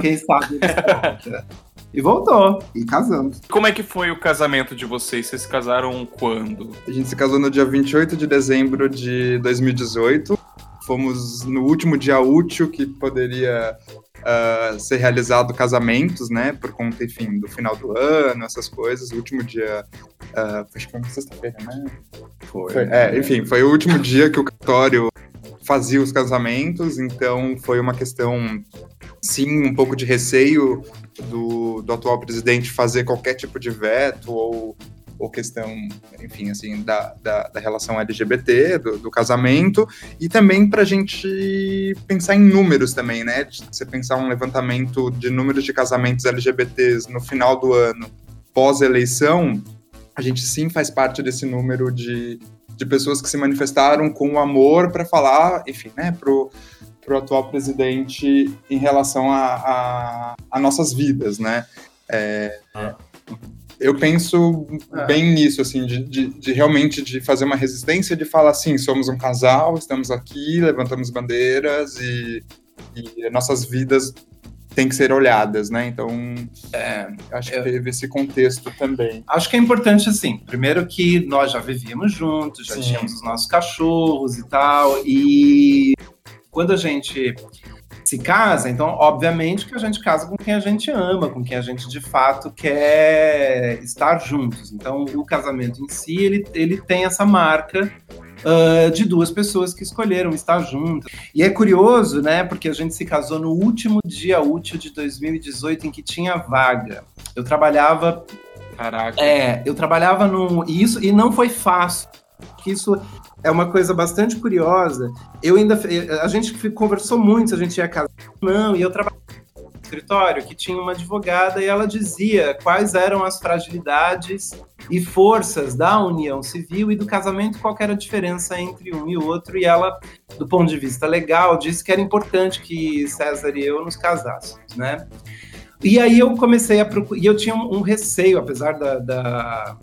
quem sabe ele volta. E voltou. E casamos. Como é que foi o casamento de vocês? Vocês se casaram quando? A gente se casou no dia 28 de dezembro de 2018. Fomos no último dia útil que poderia uh, ser realizado casamentos, né? Por conta, enfim, do final do ano, essas coisas. O último dia. Uh, acho que foi uma sexta-feira, né? Foi. foi. É, enfim, foi o último dia que o cartório fazia os casamentos, então foi uma questão, sim, um pouco de receio do, do atual presidente fazer qualquer tipo de veto ou, ou questão, enfim, assim, da, da, da relação LGBT, do, do, casamento, e também para a gente pensar em números também, né? Você pensar um levantamento de números de casamentos LGBTs no final do ano, pós-eleição, a gente sim faz parte desse número de, de pessoas que se manifestaram com amor para falar, enfim, né, pro, pro atual presidente em relação a, a, a nossas vidas, né? É, eu penso é. bem nisso, assim, de, de, de, realmente de fazer uma resistência, de falar assim, somos um casal, estamos aqui, levantamos bandeiras e, e nossas vidas têm que ser olhadas, né? Então, é, acho que teve esse contexto também. Acho que é importante, assim, primeiro que nós já vivíamos juntos, já Sim. tínhamos os nossos cachorros e tal, e quando a gente se casa, então, obviamente que a gente casa com quem a gente ama, com quem a gente de fato quer estar juntos. Então, o casamento em si, ele, ele tem essa marca uh, de duas pessoas que escolheram estar juntas. E é curioso, né? Porque a gente se casou no último dia útil de 2018 em que tinha vaga. Eu trabalhava. Caraca. É, eu trabalhava no. E isso e não foi fácil. Que isso é uma coisa bastante curiosa. Eu ainda. A gente conversou muito se a gente ia casar. Não, e eu trabalhava escritório que tinha uma advogada e ela dizia quais eram as fragilidades e forças da união civil e do casamento, qual era a diferença entre um e outro. E ela, do ponto de vista legal, disse que era importante que César e eu nos casássemos, né? E aí eu comecei a procurar, e eu tinha um, receio, apesar da, da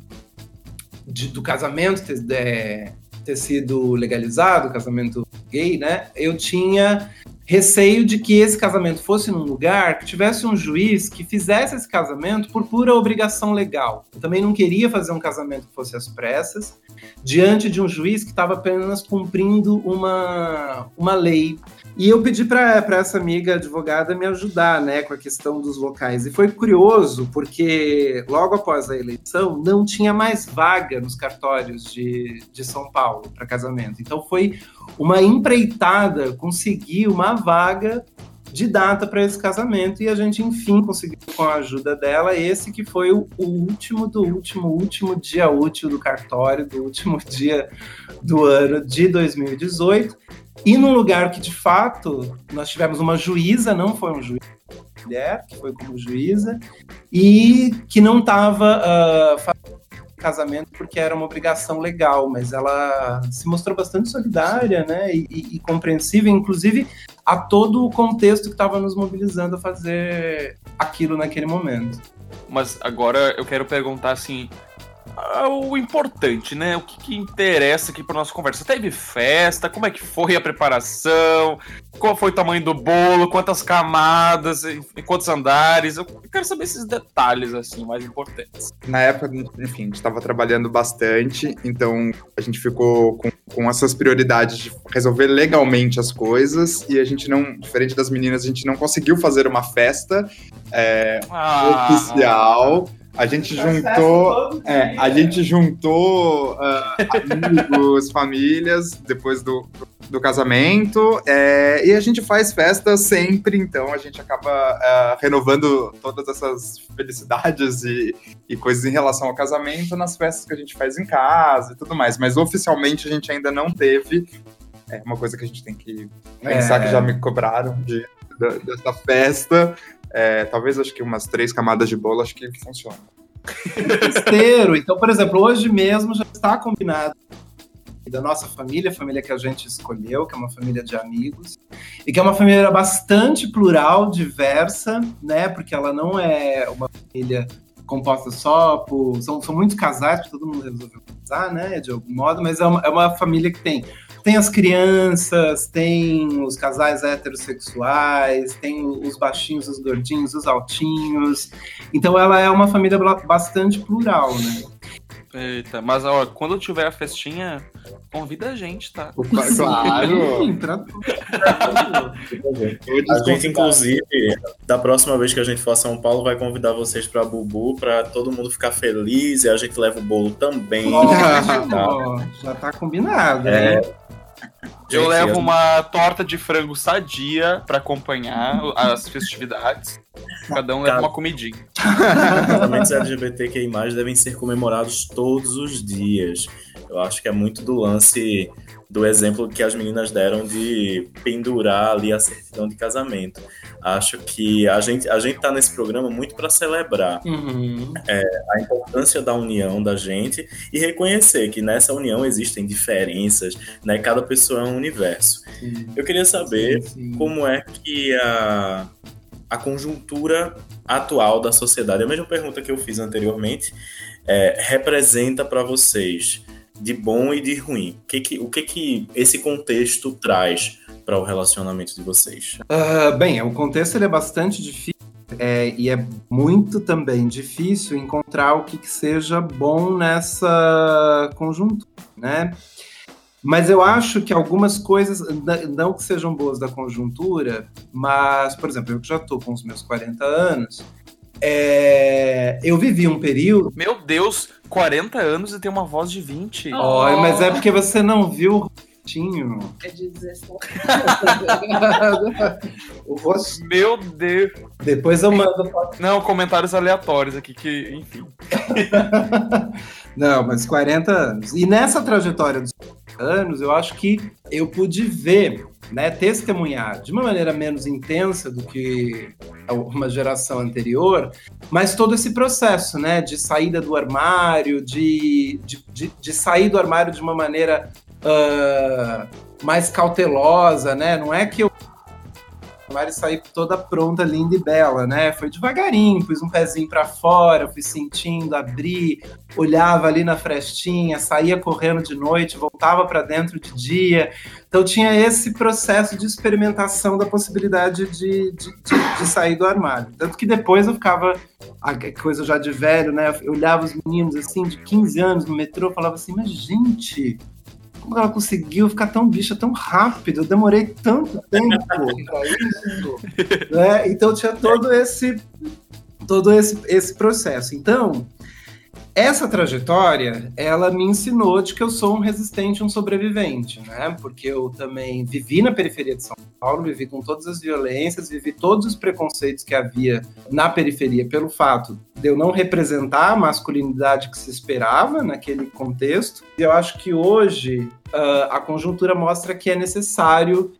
de, do casamento ter, de, ter sido legalizado, casamento gay, né? Eu tinha receio de que esse casamento fosse num lugar que tivesse um juiz que fizesse esse casamento por pura obrigação legal. Eu também não queria fazer um casamento que fosse às pressas, diante de um juiz que estava apenas cumprindo uma, uma lei. E eu pedi para essa amiga advogada me ajudar, né, com a questão dos locais. E foi curioso, porque logo após a eleição não tinha mais vaga nos cartórios de, de São Paulo para casamento. Então foi uma empreitada conseguir uma vaga de data para esse casamento e a gente enfim conseguiu com a ajuda dela esse que foi o, último do último último dia útil do cartório do último dia do ano de 2018 e num lugar que, de fato, nós tivemos uma juíza, não foi um juiz mulher, que foi como juíza, e que não estava uh, fazendo casamento porque era uma obrigação legal, mas ela se mostrou bastante solidária né, e, e, e compreensível, inclusive a todo o contexto que estava nos mobilizando a fazer aquilo naquele momento. Mas agora eu quero perguntar assim, o importante, né? O que, que interessa aqui para nossa conversa. Teve festa? Como é que foi a preparação? Qual foi o tamanho do bolo? Quantas camadas? Em quantos andares? Eu quero saber esses detalhes assim mais importantes. Na época, enfim, a gente estava trabalhando bastante, então a gente ficou com, com essas prioridades de resolver legalmente as coisas e a gente não, diferente das meninas, a gente não conseguiu fazer uma festa é, ah. oficial a gente juntou, é, a gente juntou uh, amigos, famílias depois do, do casamento é, e a gente faz festa sempre, então a gente acaba uh, renovando todas essas felicidades e, e coisas em relação ao casamento nas festas que a gente faz em casa e tudo mais. Mas oficialmente a gente ainda não teve. É uma coisa que a gente tem que pensar é. que já me cobraram de, de dessa festa. É, talvez acho que umas três camadas de bolo, acho que funciona. Esteiro. Então, por exemplo, hoje mesmo já está combinado da nossa família, a família que a gente escolheu, que é uma família de amigos, e que é uma família bastante plural, diversa, né? Porque ela não é uma família composta só por. São, são muitos casais, porque todo mundo resolveu casar, né? De algum modo, mas é uma, é uma família que tem tem as crianças, tem os casais heterossexuais, tem os baixinhos, os gordinhos, os altinhos. Então ela é uma família bastante plural, né? Eita, mas ó, quando tiver a festinha, convida a gente, tá? Claro! a gente, inclusive, da próxima vez que a gente for a São Paulo, vai convidar vocês pra Bubu, pra todo mundo ficar feliz e a gente leva o bolo também. Oh, tá? Já tá combinado, é. né? Eu levo uma torta de frango sadia para acompanhar as festividades. Cada um leva uma comidinha. Casamentos LGBTQI+, devem ser comemorados todos os dias. Eu acho que é muito do lance do exemplo que as meninas deram de pendurar ali a certidão de casamento. Acho que a gente a gente está nesse programa muito para celebrar uhum. é, a importância da união da gente e reconhecer que nessa união existem diferenças, né? Cada pessoa é um universo. Sim. Eu queria saber sim, sim. como é que a a conjuntura atual da sociedade, a mesma pergunta que eu fiz anteriormente, é, representa para vocês de bom e de ruim? O que que, o que, que esse contexto traz para o relacionamento de vocês? Uh, bem, o contexto é bastante difícil é, e é muito também difícil encontrar o que, que seja bom nessa conjuntura, né? Mas eu acho que algumas coisas, não que sejam boas da conjuntura, mas, por exemplo, eu que já estou com os meus 40 anos, é, eu vivi um período. Meu Deus, 40 anos e tem uma voz de 20. Oh, mas é porque você não viu o rostinho. É de 17. o rosto. Meu Deus. Depois eu mando. Não, comentários aleatórios aqui, que, enfim. não, mas 40 anos. E nessa trajetória dos anos, eu acho que eu pude ver né, testemunhar de uma maneira menos intensa do que uma geração anterior, mas todo esse processo, né, de saída do armário, de, de, de, de sair do armário de uma maneira uh, mais cautelosa, né, não é que eu Mari sair toda pronta, linda e bela, né? Foi devagarinho, pus um pezinho para fora, fui sentindo, abri, olhava ali na frestinha, saía correndo de noite, voltava para dentro de dia. Então tinha esse processo de experimentação da possibilidade de, de, de, de sair do armário. Tanto que depois eu ficava, coisa já de velho, né? Eu olhava os meninos assim, de 15 anos no metrô, falava assim, mas gente, como ela conseguiu ficar tão bicha tão rápido? Eu demorei tanto tempo para isso. né? Então tinha todo esse todo esse, esse processo. Então, essa trajetória, ela me ensinou de que eu sou um resistente, um sobrevivente, né? Porque eu também vivi na periferia de São Paulo, vivi com todas as violências, vivi todos os preconceitos que havia na periferia pelo fato de eu não representar a masculinidade que se esperava naquele contexto. E eu acho que hoje uh, a conjuntura mostra que é necessário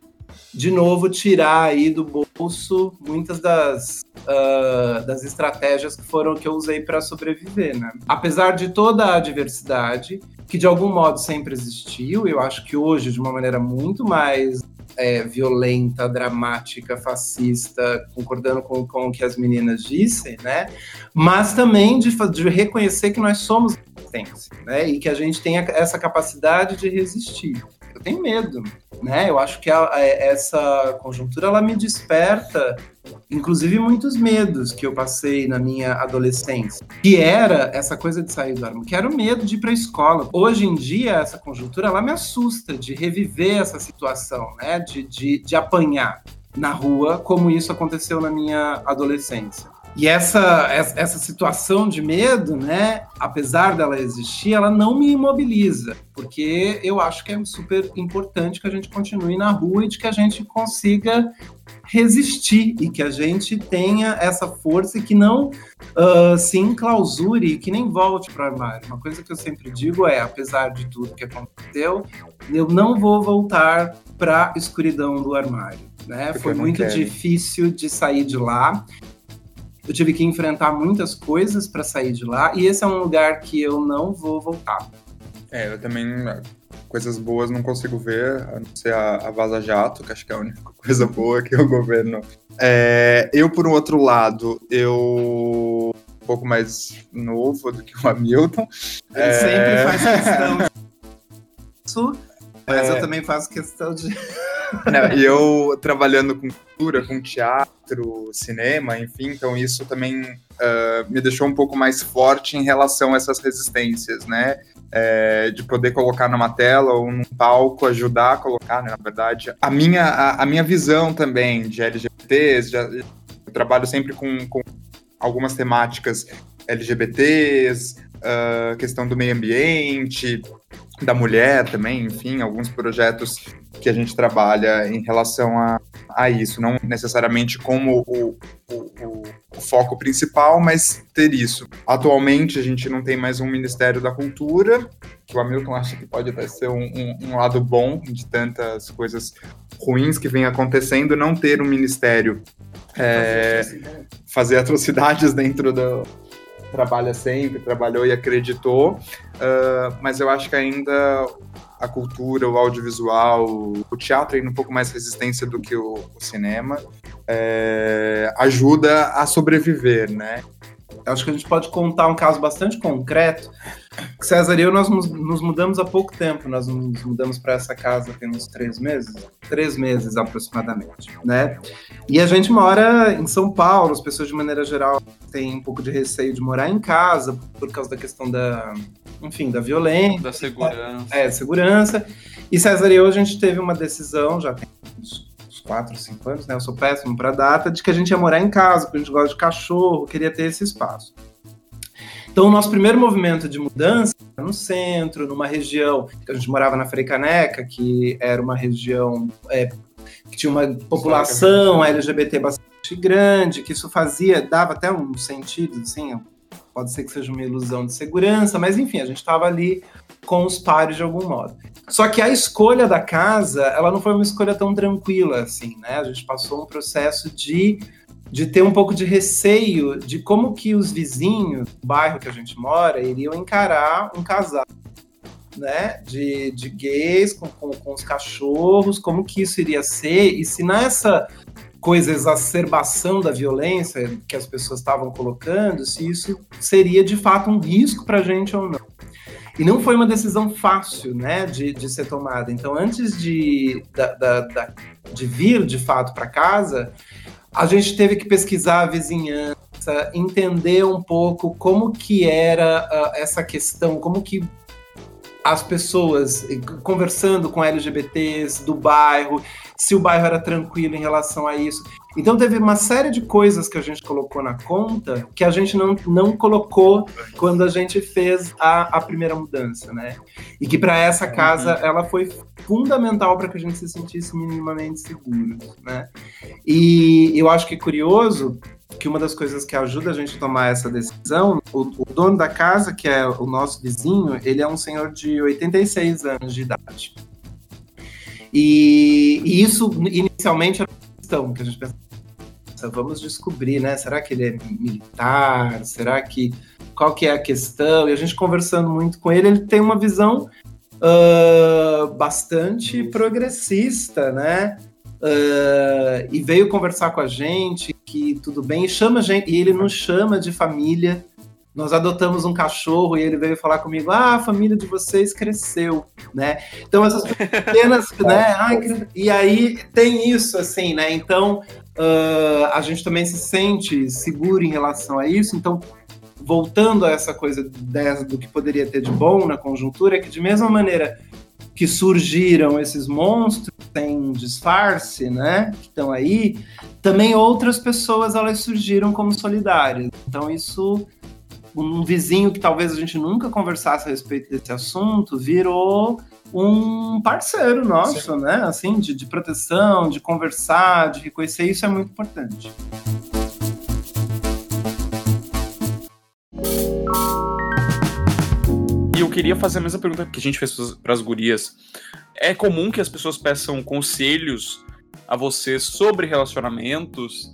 de novo tirar aí do bolso muitas das, uh, das estratégias que foram que eu usei para sobreviver, né? Apesar de toda a diversidade que de algum modo sempre existiu, eu acho que hoje de uma maneira muito mais é, violenta, dramática, fascista, concordando com, com o que as meninas dissem, né? Mas também de, de reconhecer que nós somos né? E que a gente tem essa capacidade de resistir. Tenho medo, né? Eu acho que a, a, essa conjuntura ela me desperta, inclusive muitos medos que eu passei na minha adolescência, que era essa coisa de sair do armário, que era o medo de ir para a escola. Hoje em dia essa conjuntura ela me assusta de reviver essa situação, né? De, de, de apanhar na rua, como isso aconteceu na minha adolescência. E essa, essa situação de medo, né, apesar dela existir, ela não me imobiliza, porque eu acho que é super importante que a gente continue na rua e de que a gente consiga resistir e que a gente tenha essa força e que não uh, se enclausure e que nem volte para o armário. Uma coisa que eu sempre digo é, apesar de tudo que aconteceu, eu não vou voltar para a escuridão do armário. Né? Foi muito quero. difícil de sair de lá eu tive que enfrentar muitas coisas para sair de lá e esse é um lugar que eu não vou voltar. É, eu também coisas boas não consigo ver, a não ser a, a Vaza Jato, que acho que é a única coisa boa que o governo. É, eu, por um outro lado, eu um pouco mais novo do que o Hamilton. Ele é... sempre faz questão disso, mas é... eu também faço questão de. Não, e eu trabalhando com cultura, com teatro, cinema, enfim, então isso também uh, me deixou um pouco mais forte em relação a essas resistências, né? É, de poder colocar numa tela ou num palco, ajudar a colocar, né, na verdade. A minha, a, a minha visão também de LGBTs, já, eu trabalho sempre com, com algumas temáticas LGBTs, uh, questão do meio ambiente, da mulher também, enfim, alguns projetos que a gente trabalha em relação a, a isso, não necessariamente como o, o, o, foco principal, mas ter isso. Atualmente a gente não tem mais um Ministério da Cultura, que o Hamilton acha que pode até ser um, um, um lado bom de tantas coisas ruins que vem acontecendo, não ter um ministério é, fazer atrocidades dentro do, trabalha sempre, trabalhou e acreditou, uh, mas eu acho que ainda a cultura, o audiovisual, o teatro ainda um pouco mais resistência do que o, o cinema, é, ajuda a sobreviver, né? Acho que a gente pode contar um caso bastante concreto. César e eu, nós nos mudamos há pouco tempo. Nós nos mudamos para essa casa tem uns três meses, três meses aproximadamente, né? E a gente mora em São Paulo. As pessoas, de maneira geral, têm um pouco de receio de morar em casa por causa da questão da, enfim, da violência, da segurança. É, segurança. E César e eu, a gente teve uma decisão já tem uns quatro, cinco anos, né? Eu sou péssimo para data, de que a gente ia morar em casa, porque a gente gosta de cachorro, queria ter esse espaço. Então, o nosso primeiro movimento de mudança no centro, numa região que a gente morava na Freicaneca, que era uma região é, que tinha uma população LGBT bastante grande, que isso fazia, dava até um sentido, assim, pode ser que seja uma ilusão de segurança, mas enfim, a gente estava ali com os pares de algum modo. Só que a escolha da casa, ela não foi uma escolha tão tranquila assim, né? A gente passou um processo de, de ter um pouco de receio de como que os vizinhos do bairro que a gente mora iriam encarar um casal né, de, de gays com, com, com os cachorros, como que isso iria ser, e se nessa coisa exacerbação da violência que as pessoas estavam colocando, se isso seria de fato um risco para a gente ou não. E não foi uma decisão fácil né, de, de ser tomada. Então, antes de, da, da, da, de vir de fato para casa, a gente teve que pesquisar a vizinhança, entender um pouco como que era uh, essa questão, como que as pessoas conversando com LGBTs do bairro, se o bairro era tranquilo em relação a isso. Então teve uma série de coisas que a gente colocou na conta que a gente não, não colocou quando a gente fez a, a primeira mudança, né? E que para essa casa Uhum. ela foi fundamental para que a gente se sentisse minimamente seguro, né? E eu acho que é curioso que uma das coisas que ajuda a gente a tomar essa decisão, o, o dono da casa, que é o nosso vizinho, ele é um senhor de 86 anos de idade. E, e isso inicialmente era uma questão que a gente pensava, "Nossa, vamos descobrir, né? Será que ele é militar? Será que qual que é a questão? E a gente conversando muito com ele, ele tem uma visão ah, bastante progressista, né? Ah, e veio conversar com a gente que tudo bem, e chama a gente, e ele nos chama de família. Nós adotamos um cachorro e ele veio falar comigo: ah, a família de vocês cresceu, né? Então essas pequenas, né? Ai, que- e aí tem isso, assim, né? Então ah, a gente também se sente seguro em relação a isso. Então voltando a essa coisa dessa, do que poderia ter de bom na conjuntura, é que de mesma maneira que surgiram esses monstros sem disfarce, né, que estão aí, também outras pessoas elas surgiram como solidárias. Então isso um vizinho que talvez a gente nunca conversasse a respeito desse assunto virou um parceiro nosso, né? Assim, de, de proteção, de conversar, de reconhecer isso é muito importante. E eu queria fazer a mesma pergunta que a gente fez para as gurias. É comum que as pessoas peçam conselhos a vocês sobre relacionamentos?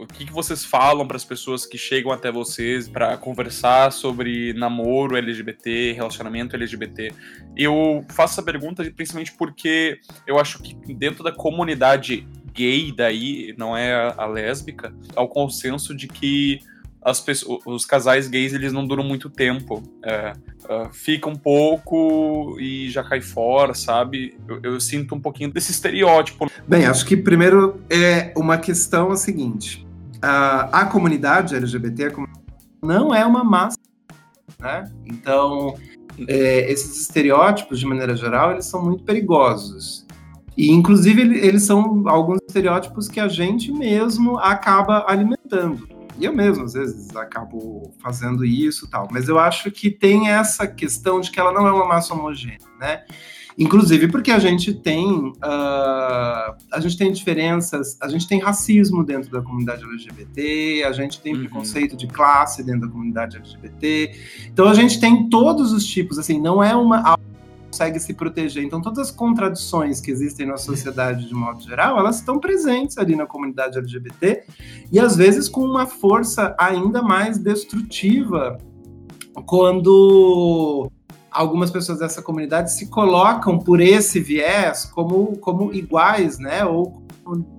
O que, que vocês falam para as pessoas que chegam até vocês para conversar sobre namoro LGBT, relacionamento LGBT? Eu faço essa pergunta principalmente porque eu acho que dentro da comunidade gay daí, não é a, lésbica, há o consenso de que as pessoas, os casais gays eles não duram muito tempo. É, ah, fica um pouco e já cai fora, sabe? Eu, eu sinto um pouquinho desse estereótipo. Bem, acho que primeiro é uma questão a seguinte: a, a comunidade LGBT não é uma massa, né? Então, é, esses estereótipos, de maneira geral, eles são muito perigosos. E, inclusive, ele- eles são alguns estereótipos que a gente mesmo acaba alimentando. E eu mesmo, às vezes, acabo fazendo isso tal. Mas eu acho que tem essa questão de que ela não é uma massa homogênea, né? Inclusive porque a gente tem ah, a gente tem diferenças, a gente tem racismo dentro da comunidade LGBT, a gente tem preconceito de classe dentro da comunidade LGBT. Então a gente tem todos os tipos, assim, não é uma consegue se proteger. Então todas as contradições que existem na sociedade de modo geral, elas estão presentes ali na comunidade LGBT e às vezes com uma força ainda mais destrutiva quando algumas pessoas dessa comunidade se colocam por esse viés como, como iguais, né? Ou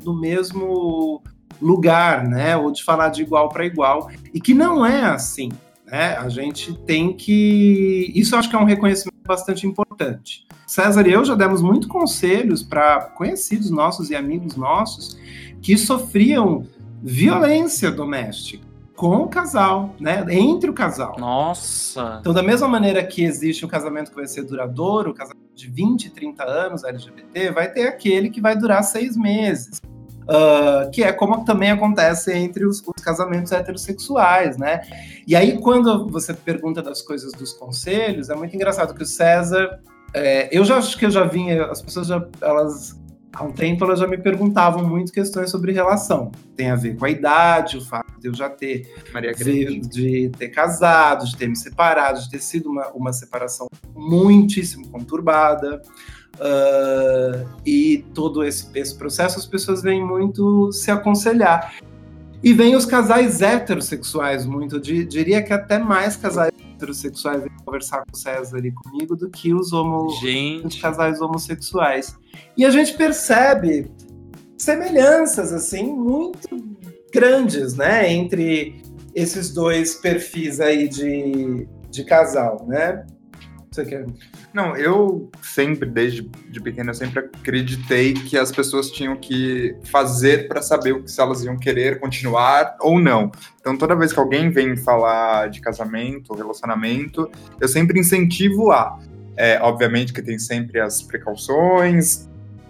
no mesmo lugar, né? Ou de falar de igual para igual. E que não é assim, né? A gente tem que. Isso eu acho que é um reconhecimento bastante importante. César e eu já demos muito conselhos para conhecidos nossos e amigos nossos que sofriam violência doméstica com o casal, né? Entre o casal. Nossa! Então, da mesma maneira que existe um casamento que vai ser duradouro, um casamento de 20, 30 anos LGBT, vai ter aquele que vai durar seis meses. Ah, que é como também acontece entre os, os casamentos heterossexuais, né? E aí, quando você pergunta das coisas dos conselhos, é muito engraçado que o César. é, eu já acho que eu já vinha, as pessoas já. Elas, há um tempo elas já me perguntavam muito questões sobre relação. Tem a ver com a idade, o fato de eu já ter Maria de, de ter casado, de ter me separado, de ter sido uma, uma separação muitíssimo conturbada. ah, e todo esse, esse processo, as pessoas vêm muito se aconselhar. E vem os casais heterossexuais muito, di- diria que até mais casais heterossexuais vêm conversar com o César e comigo do que os homo, os casais homossexuais. E a gente percebe semelhanças assim muito grandes, né, entre esses dois perfis aí de, de casal, né? Você quer? Não, eu sempre, desde de pequeno, eu sempre acreditei que as pessoas tinham que fazer para saber o que se elas iam querer continuar ou não. Então, toda vez que alguém vem falar de casamento relacionamento, eu sempre incentivo a É, obviamente que tem sempre as precauções.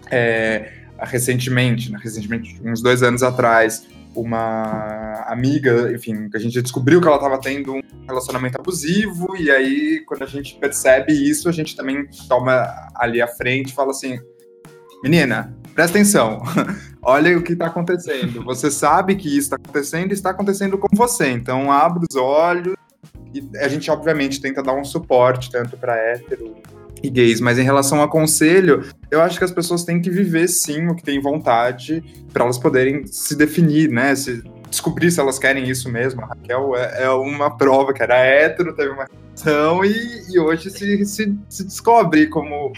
É, recentemente, né, recentemente, uns dois anos atrás, uma amiga, enfim, que a gente descobriu que ela estava tendo um relacionamento abusivo, e aí, quando a gente percebe isso, a gente também toma ali à frente e fala assim: menina, presta atenção, olha o que está acontecendo. Você sabe que isso está acontecendo e está acontecendo com você, então abre os olhos. E a gente, obviamente, tenta dar um suporte tanto para hétero e gays, mas em relação a conselho, eu acho que as pessoas têm que viver sim o que têm vontade para elas poderem se definir, né? Se descobrir se elas querem isso mesmo. A Raquel é, é uma prova que era hétero, teve uma relação e, e hoje se, se, se descobre como,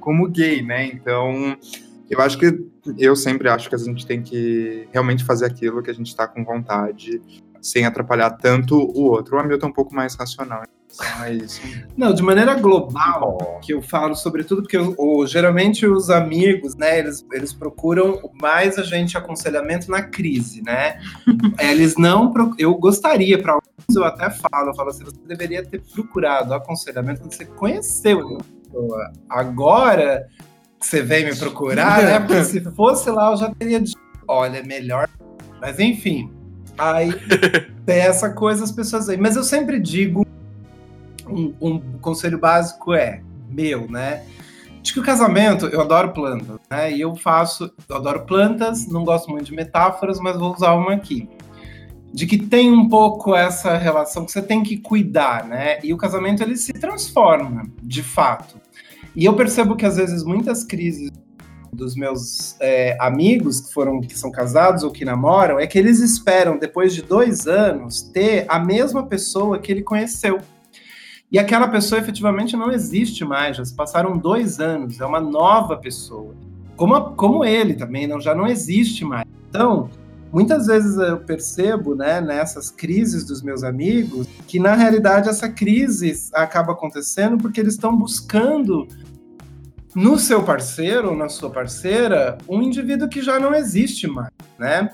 como gay, né? Então, eu acho que eu sempre acho que a gente tem que realmente fazer aquilo que a gente está com vontade, sem atrapalhar tanto o outro. O Hamilton é um pouco mais racional. Isso. Não, de maneira global, que eu falo sobretudo porque geralmente os amigos, né, eles, eles procuram mais a gente aconselhamento na crise, né? eles não, eu gostaria para alguns eu até falo, eu falo assim, você deveria ter procurado aconselhamento quando você conheceu a pessoa. Agora você vem me procurar, né? Porque se fosse lá eu já teria dito, olha, é melhor. Mas enfim, aí tem essa coisa as pessoas aí. Mas eu sempre digo um, um conselho básico é meu, né? Acho que o casamento, eu adoro plantas, né? E eu faço, eu adoro plantas, não gosto muito de metáforas, mas vou usar uma aqui. De que tem um pouco essa relação que você tem que cuidar, né? E o casamento ele se transforma, de fato. E eu percebo que às vezes muitas crises dos meus é, amigos que foram que são casados ou que namoram é que eles esperam depois de dois anos ter a mesma pessoa que ele conheceu. E aquela pessoa efetivamente não existe mais, já se passaram dois anos, é uma nova pessoa. Como, como ele também não, já não existe mais. Então, muitas vezes eu percebo, né, nessas crises dos meus amigos, que na realidade essa crise acaba acontecendo porque eles estão buscando no seu parceiro ou na sua parceira um indivíduo que já não existe mais, né?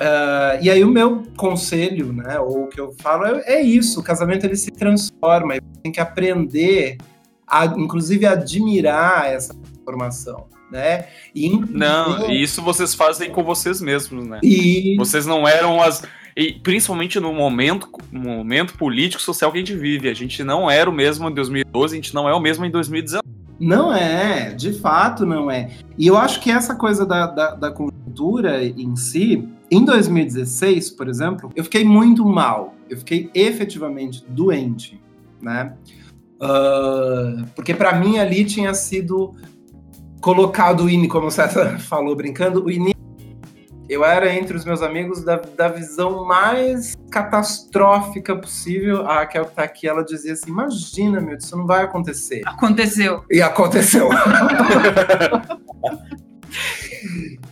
Uh, e aí o meu conselho, né, ou o que eu falo é, é, isso, o casamento ele se transforma, tem que aprender a, inclusive, admirar essa transformação, né? E, não, e isso vocês fazem com vocês mesmos, né? E... Vocês não eram as e principalmente no momento, momento político social que a gente vive, a gente não era o mesmo em 2012, a gente não é o mesmo em 2019. Não é, de fato não é. E eu acho que essa coisa da, da, da conjuntura em si, em 2016, por exemplo, eu fiquei muito mal. Eu fiquei efetivamente doente, né? Uh, porque para mim ali tinha sido colocado o INE, como o César falou brincando, o eu era entre os meus amigos da, da visão mais catastrófica possível. A Raquel que tá aqui, ela dizia assim: imagina, meu, isso não vai acontecer. Aconteceu. E aconteceu.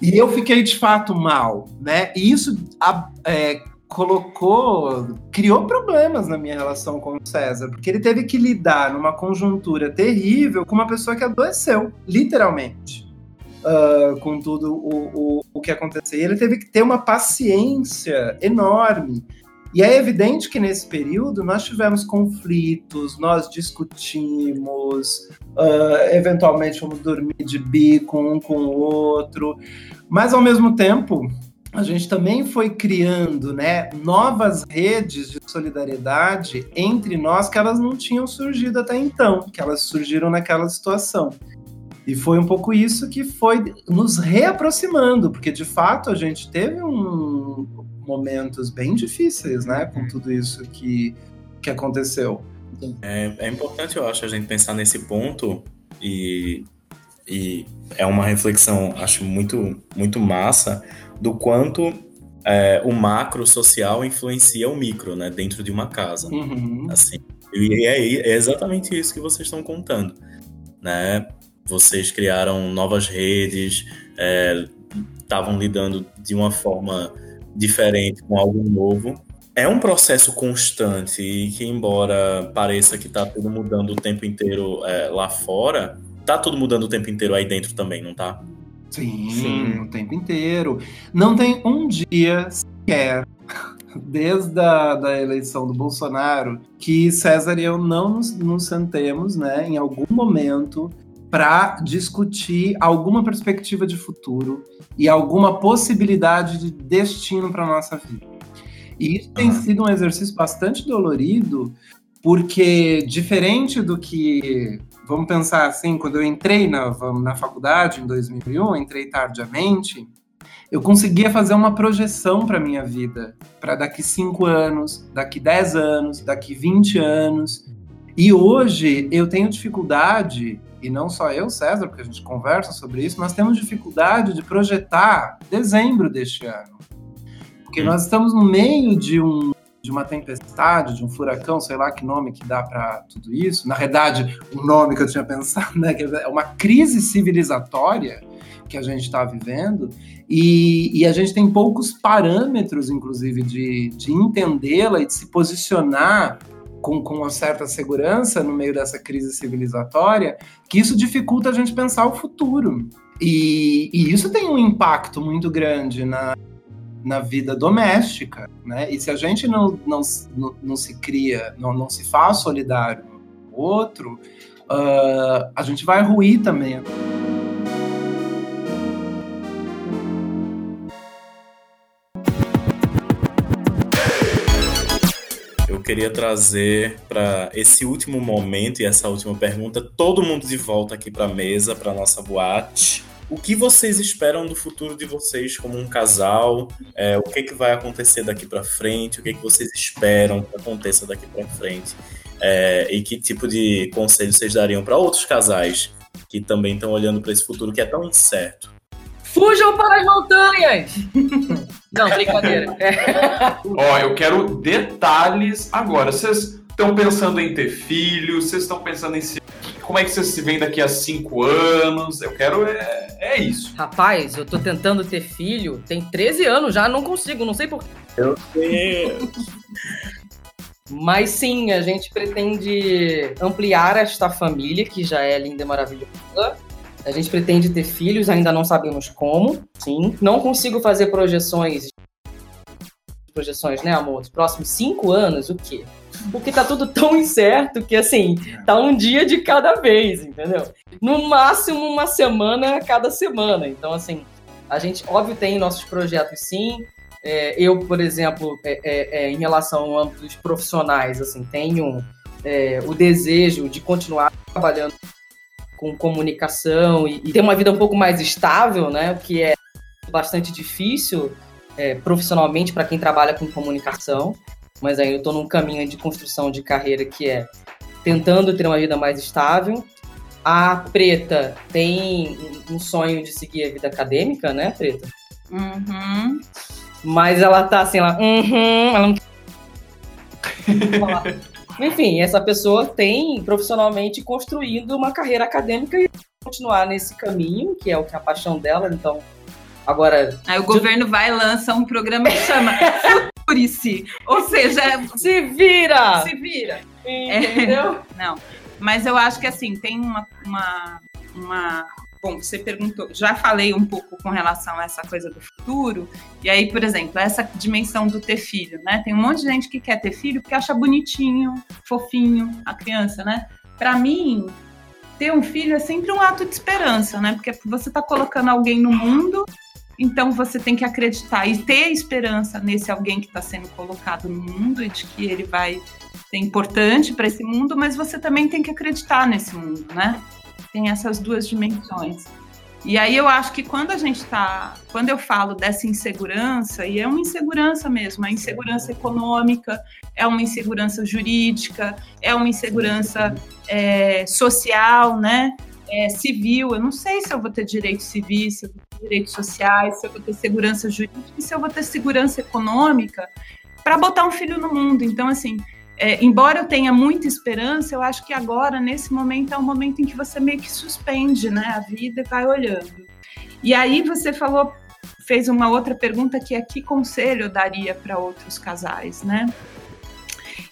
E eu fiquei de fato mal, né? E isso é, colocou, criou problemas na minha relação com o César, porque ele teve que lidar numa conjuntura terrível com uma pessoa que adoeceu, literalmente. Uh, com tudo o, o, o que aconteceu. E ele teve que ter uma paciência enorme. E é evidente que nesse período nós tivemos conflitos, nós discutimos, uh, eventualmente fomos dormir de bico um com o outro, mas ao mesmo tempo a gente também foi criando né, novas redes de solidariedade entre nós que elas não tinham surgido até então, que elas surgiram naquela situação. E foi um pouco isso que foi nos reaproximando, porque de fato a gente teve um, momentos bem difíceis, né, com tudo isso que, que aconteceu. É, é importante, eu acho, a gente pensar nesse ponto e e é uma reflexão, acho muito, muito massa, do quanto é, o macro social influencia o micro, né, dentro de uma casa. Uhum. Assim, e é, é, exatamente isso que vocês estão contando, né? Vocês criaram novas redes, estavam é, lidando de uma forma diferente com algo novo. É um processo constante e que, embora pareça que está tudo mudando o tempo inteiro é, lá fora, tá tudo mudando o tempo inteiro aí dentro também, não tá? Sim, Sim, o tempo inteiro. Não tem um dia sequer desde a da eleição do Bolsonaro, que César e eu não nos, nos sentemos, né, em algum momento para discutir alguma perspectiva de futuro e alguma possibilidade de destino para nossa vida. E isso tem sido um exercício bastante dolorido, porque diferente do que vamos pensar assim, quando eu entrei na, na faculdade em 2001, entrei tardiamente, eu conseguia fazer uma projeção para minha vida, para daqui cinco anos, daqui 10 anos, daqui 20 anos. E hoje eu tenho dificuldade, e não só eu, César, porque a gente conversa sobre isso, nós temos dificuldade de projetar dezembro deste ano. Porque nós estamos no meio de um de uma tempestade, de um furacão, sei lá que nome que dá para tudo isso. Na verdade, o nome que eu tinha pensado, né, que é uma crise civilizatória que a gente está vivendo, e, e, a gente tem poucos parâmetros, inclusive, de, de entendê-la e de se posicionar com, com uma certa segurança no meio dessa crise civilizatória, que isso dificulta a gente pensar o futuro. E, e isso tem um impacto muito grande na, na vida doméstica, né? E se a gente não, não, não, se cria, não, não se faz solidário no outro, uh, a gente vai ruir também. Queria trazer para esse último momento e essa última pergunta todo mundo de volta aqui para a mesa, para nossa boate o que vocês esperam do futuro de vocês como um casal? É, o que, que vai acontecer daqui para frente? O que, que vocês esperam que aconteça daqui para frente? É, e que tipo de conselho vocês dariam para outros casais que também estão olhando para esse futuro que é tão incerto? Fujam para as montanhas! Não, brincadeira. Ó, eu quero detalhes agora. Vocês estão pensando em ter filhos? Vocês estão pensando em se como é que você se vê daqui a cinco anos? Eu quero. É, é isso. Rapaz, eu tô tentando ter filho, tem 13 anos já, não consigo, não sei porquê. Eu sei. Mas sim, a gente pretende ampliar esta família, que já é linda e maravilhosa. A gente pretende ter filhos, ainda não sabemos como. Sim. Não consigo fazer projeções. Projeções, né, amor? Os próximos cinco anos, o quê? porque tá tudo tão incerto que, assim, tá um dia de cada vez, entendeu? No máximo uma semana cada semana. Então, assim, a gente, óbvio, tem nossos projetos sim. É, eu, por exemplo, é, é, é em relação ao âmbito dos profissionais, assim, tenho é, o desejo de continuar trabalhando com comunicação e, e, ter uma vida um pouco mais estável, né? Que é bastante difícil é, profissionalmente para quem trabalha com comunicação mas aí eu estou num caminho de construção de carreira que é tentando ter uma vida mais estável. A Preta tem um sonho de seguir a vida acadêmica, né, Preta? Uhum. Mas ela tá assim, ela, uhum, ela não Enfim, essa pessoa tem profissionalmente construído uma carreira acadêmica e continuar nesse caminho, que é o que é a paixão dela, então Agora. Aí o governo vai e lança um programa que chama Futurice. Ou seja, se vira! Se vira. Entendeu? É, não. Mas eu acho que assim, tem uma, uma, uma. Bom, você perguntou, já falei um pouco com relação a essa coisa do futuro, e aí, por exemplo, essa dimensão do ter filho, né? Tem um monte de gente que quer ter filho porque acha bonitinho, fofinho a criança, né? Para mim, ter um filho é sempre um ato de esperança, né? Porque você está colocando alguém no mundo então você tem que acreditar e ter esperança nesse alguém que está sendo colocado no mundo e de que ele vai ser importante para esse mundo, mas você também tem que acreditar nesse mundo, né? Tem essas duas dimensões. E aí eu acho que quando a gente está, quando eu falo dessa insegurança, e é uma insegurança mesmo, é insegurança econômica, é uma insegurança jurídica, é uma insegurança é, social, né? É, civil, eu não sei se eu vou ter direitos civis, se eu vou ter direitos sociais, se eu vou ter segurança jurídica se eu vou ter segurança econômica para botar um filho no mundo. Então, assim, é, embora eu tenha muita esperança, eu acho que agora, nesse momento, é um momento em que você meio que suspende né, a vida e vai olhando. E aí você falou, fez uma outra pergunta que é que conselho eu daria para outros casais, né?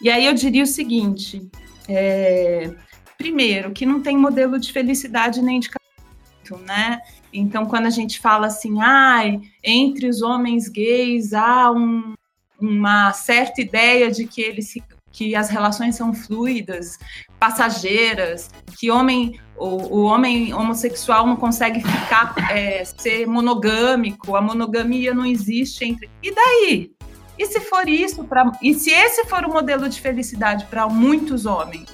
E aí eu diria o seguinte: é, primeiro, que não tem modelo de felicidade nem de casamento, né? Então, quando a gente fala assim, ai, entre os homens gays há um, uma certa ideia de que ele se que as relações são fluidas, passageiras, que homem, o, o homem homossexual não consegue ficar é, ser monogâmico, a monogamia não existe entre. E daí? E se for isso, pra, e se esse for o modelo de felicidade para muitos homens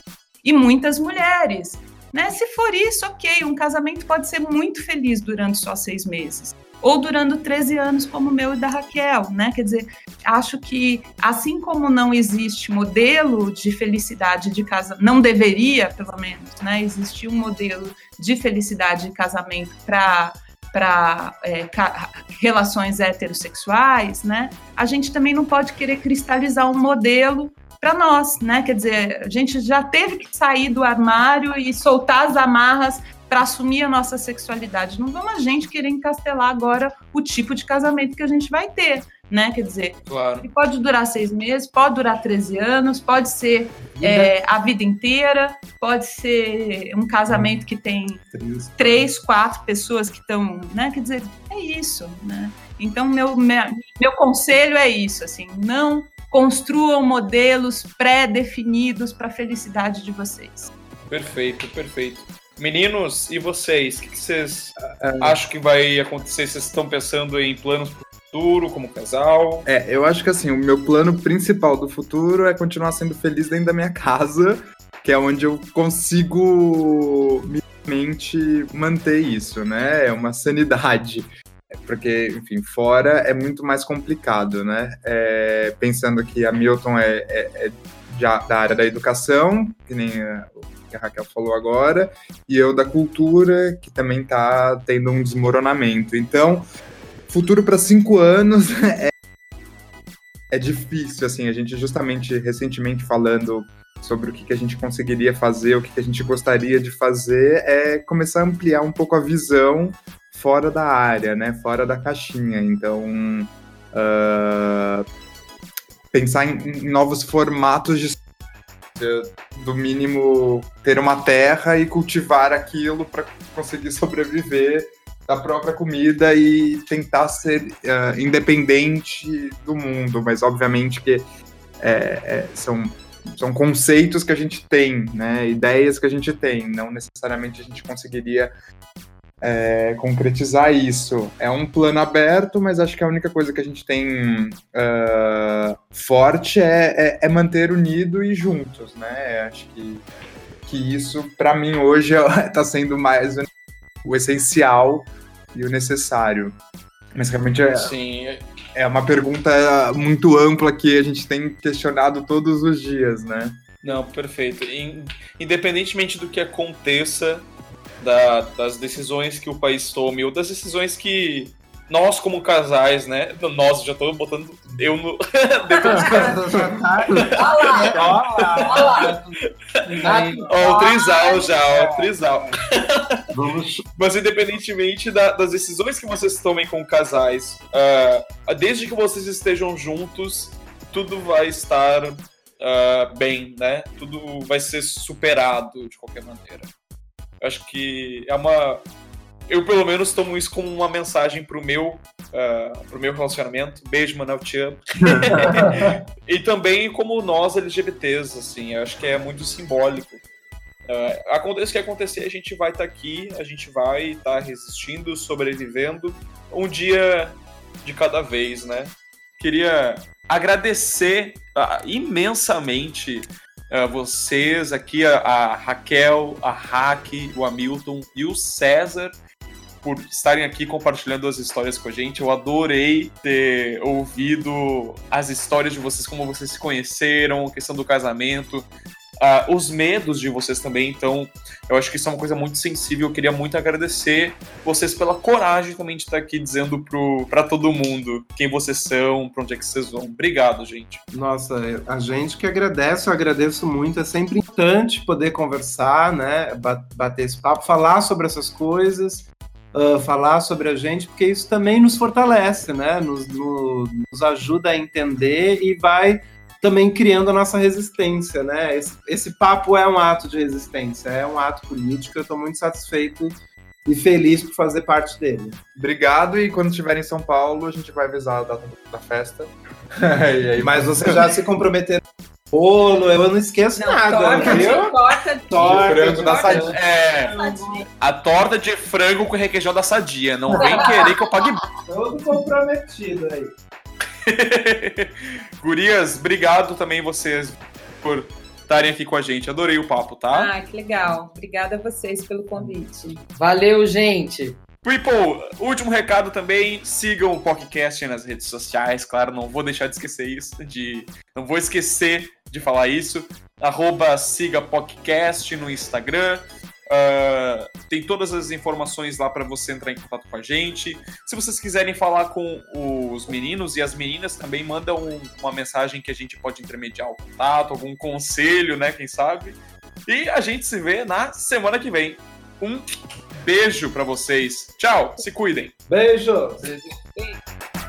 e muitas mulheres? Né? Se for isso, ok, um casamento pode ser muito feliz durante só seis meses ou durando 13 anos como o meu e da Raquel, né? Quer dizer, acho que assim como não existe modelo de felicidade de casamento, não deveria, pelo menos, né, existir um modelo de felicidade de casamento para para é, relações heterossexuais, né? A gente também não pode querer cristalizar um modelo para nós, né? Quer dizer, a gente já teve que sair do armário e soltar as amarras para assumir a nossa sexualidade. Não vamos a gente querer encastelar agora o tipo de casamento que a gente vai ter, né? Quer dizer, claro. pode durar seis meses, pode durar 13 anos, pode ser é, a vida inteira, pode ser um casamento que tem três, três quatro pessoas que estão, né? Quer dizer, é isso, né? Então, meu, meu, meu conselho é isso, assim, não construam modelos pré-definidos para a felicidade de vocês. Perfeito, perfeito. Meninos, e vocês? O que, que vocês uh, acham que vai acontecer? Vocês estão pensando em planos para o futuro, como casal? É, eu acho que assim, o meu plano principal do futuro é continuar sendo feliz dentro da minha casa, que é onde eu consigo minimamente manter isso, né? É uma sanidade. Porque, enfim, fora é muito mais complicado, né? É, pensando que a Milton é, é, é da área da educação, que nem que a Raquel falou agora, e eu da cultura, que também está tendo um desmoronamento. Então, futuro para cinco anos é, é difícil, assim, a gente justamente recentemente falando sobre o que, que a gente conseguiria fazer, o que, que a gente gostaria de fazer, é começar a ampliar um pouco a visão fora da área, né, fora da caixinha. Então, uh, pensar em, em novos formatos de do mínimo ter uma terra e cultivar aquilo para conseguir sobreviver da própria comida e tentar ser uh, independente do mundo, mas obviamente que é, é, são, são conceitos que a gente tem, né, ideias que a gente tem, não necessariamente a gente conseguiria é, concretizar isso. É um plano aberto, mas acho que a única coisa que a gente tem uh, forte é, é, é, manter unido e juntos, né? Acho que, que isso, para mim, hoje está sendo mais o essencial e o necessário. Mas realmente é, Sim. é uma pergunta muito ampla que a gente tem questionado todos os dias, né? Não, perfeito. Independentemente do que aconteça, da, das decisões que o país tome, ou das decisões que nós, como casais, né? Nós, já tô botando eu no. dentro dos casais. Ó, o trisal já, ó, o trisal. Mas independentemente da, das decisões que vocês tomem com casais, uh, desde que vocês estejam juntos, tudo vai estar uh, bem, né? Tudo vai ser superado de qualquer maneira. Acho que é uma. Eu, pelo menos, tomo isso como uma mensagem pro meu, uh, pro meu relacionamento. Beijo, Manel, te amo. e também como nós, LGBTs, assim, acho que é muito simbólico. Uh, aconteça o que acontecer, a gente vai estar tá aqui, a gente vai estar tá resistindo, sobrevivendo, um dia de cada vez, né? Queria agradecer uh, imensamente uh, vocês aqui, a, a, Raquel, a Hack, o Hamilton e o César por estarem aqui compartilhando as histórias com a gente. Eu adorei ter ouvido as histórias de vocês, como vocês se conheceram, a questão do casamento, uh, os medos de vocês também. Então, eu acho que isso é uma coisa muito sensível. Eu queria muito agradecer vocês pela coragem também de estar aqui dizendo para todo mundo quem vocês são, para onde é que vocês vão. Obrigado, gente. Nossa, a gente que agradece, eu agradeço muito. É sempre importante poder conversar, né? Bater esse papo, falar sobre essas coisas. Uh, falar sobre a gente, porque isso também nos fortalece, né? Nos, no, nos ajuda a entender e vai também criando a nossa resistência, né? Esse, esse papo é um ato de resistência, é um ato político. Eu estou muito satisfeito e feliz por fazer parte dele. Obrigado, e quando estiver em São Paulo, a gente vai avisar a data da festa. e aí, Mas você já se comprometeu bolo, eu não esqueço Não, nada, torta de- viu? torta de- torta frango da Sadia. É, a torta de frango com requeijão da sadia. Não vem querer que eu pague. Todo comprometido aí. Gurias, obrigado também vocês por estarem aqui com a gente. Adorei o papo, tá? Ah, que legal. Obrigada a vocês pelo convite. Valeu, gente. People, último recado também, sigam o podcast nas redes sociais, claro, não vou deixar de esquecer isso, de não vou esquecer de falar isso. Arroba siga podcast no Instagram. Ah, tem todas as informações lá para você entrar em contato com a gente. Se vocês quiserem falar com os meninos e as meninas, também mandam um- uma mensagem que a gente pode intermediar o contato, algum conselho, né? Quem sabe. E a gente se vê na semana que vem. Um beijo pra vocês. Tchau, se cuidem. Beijo. Beijo.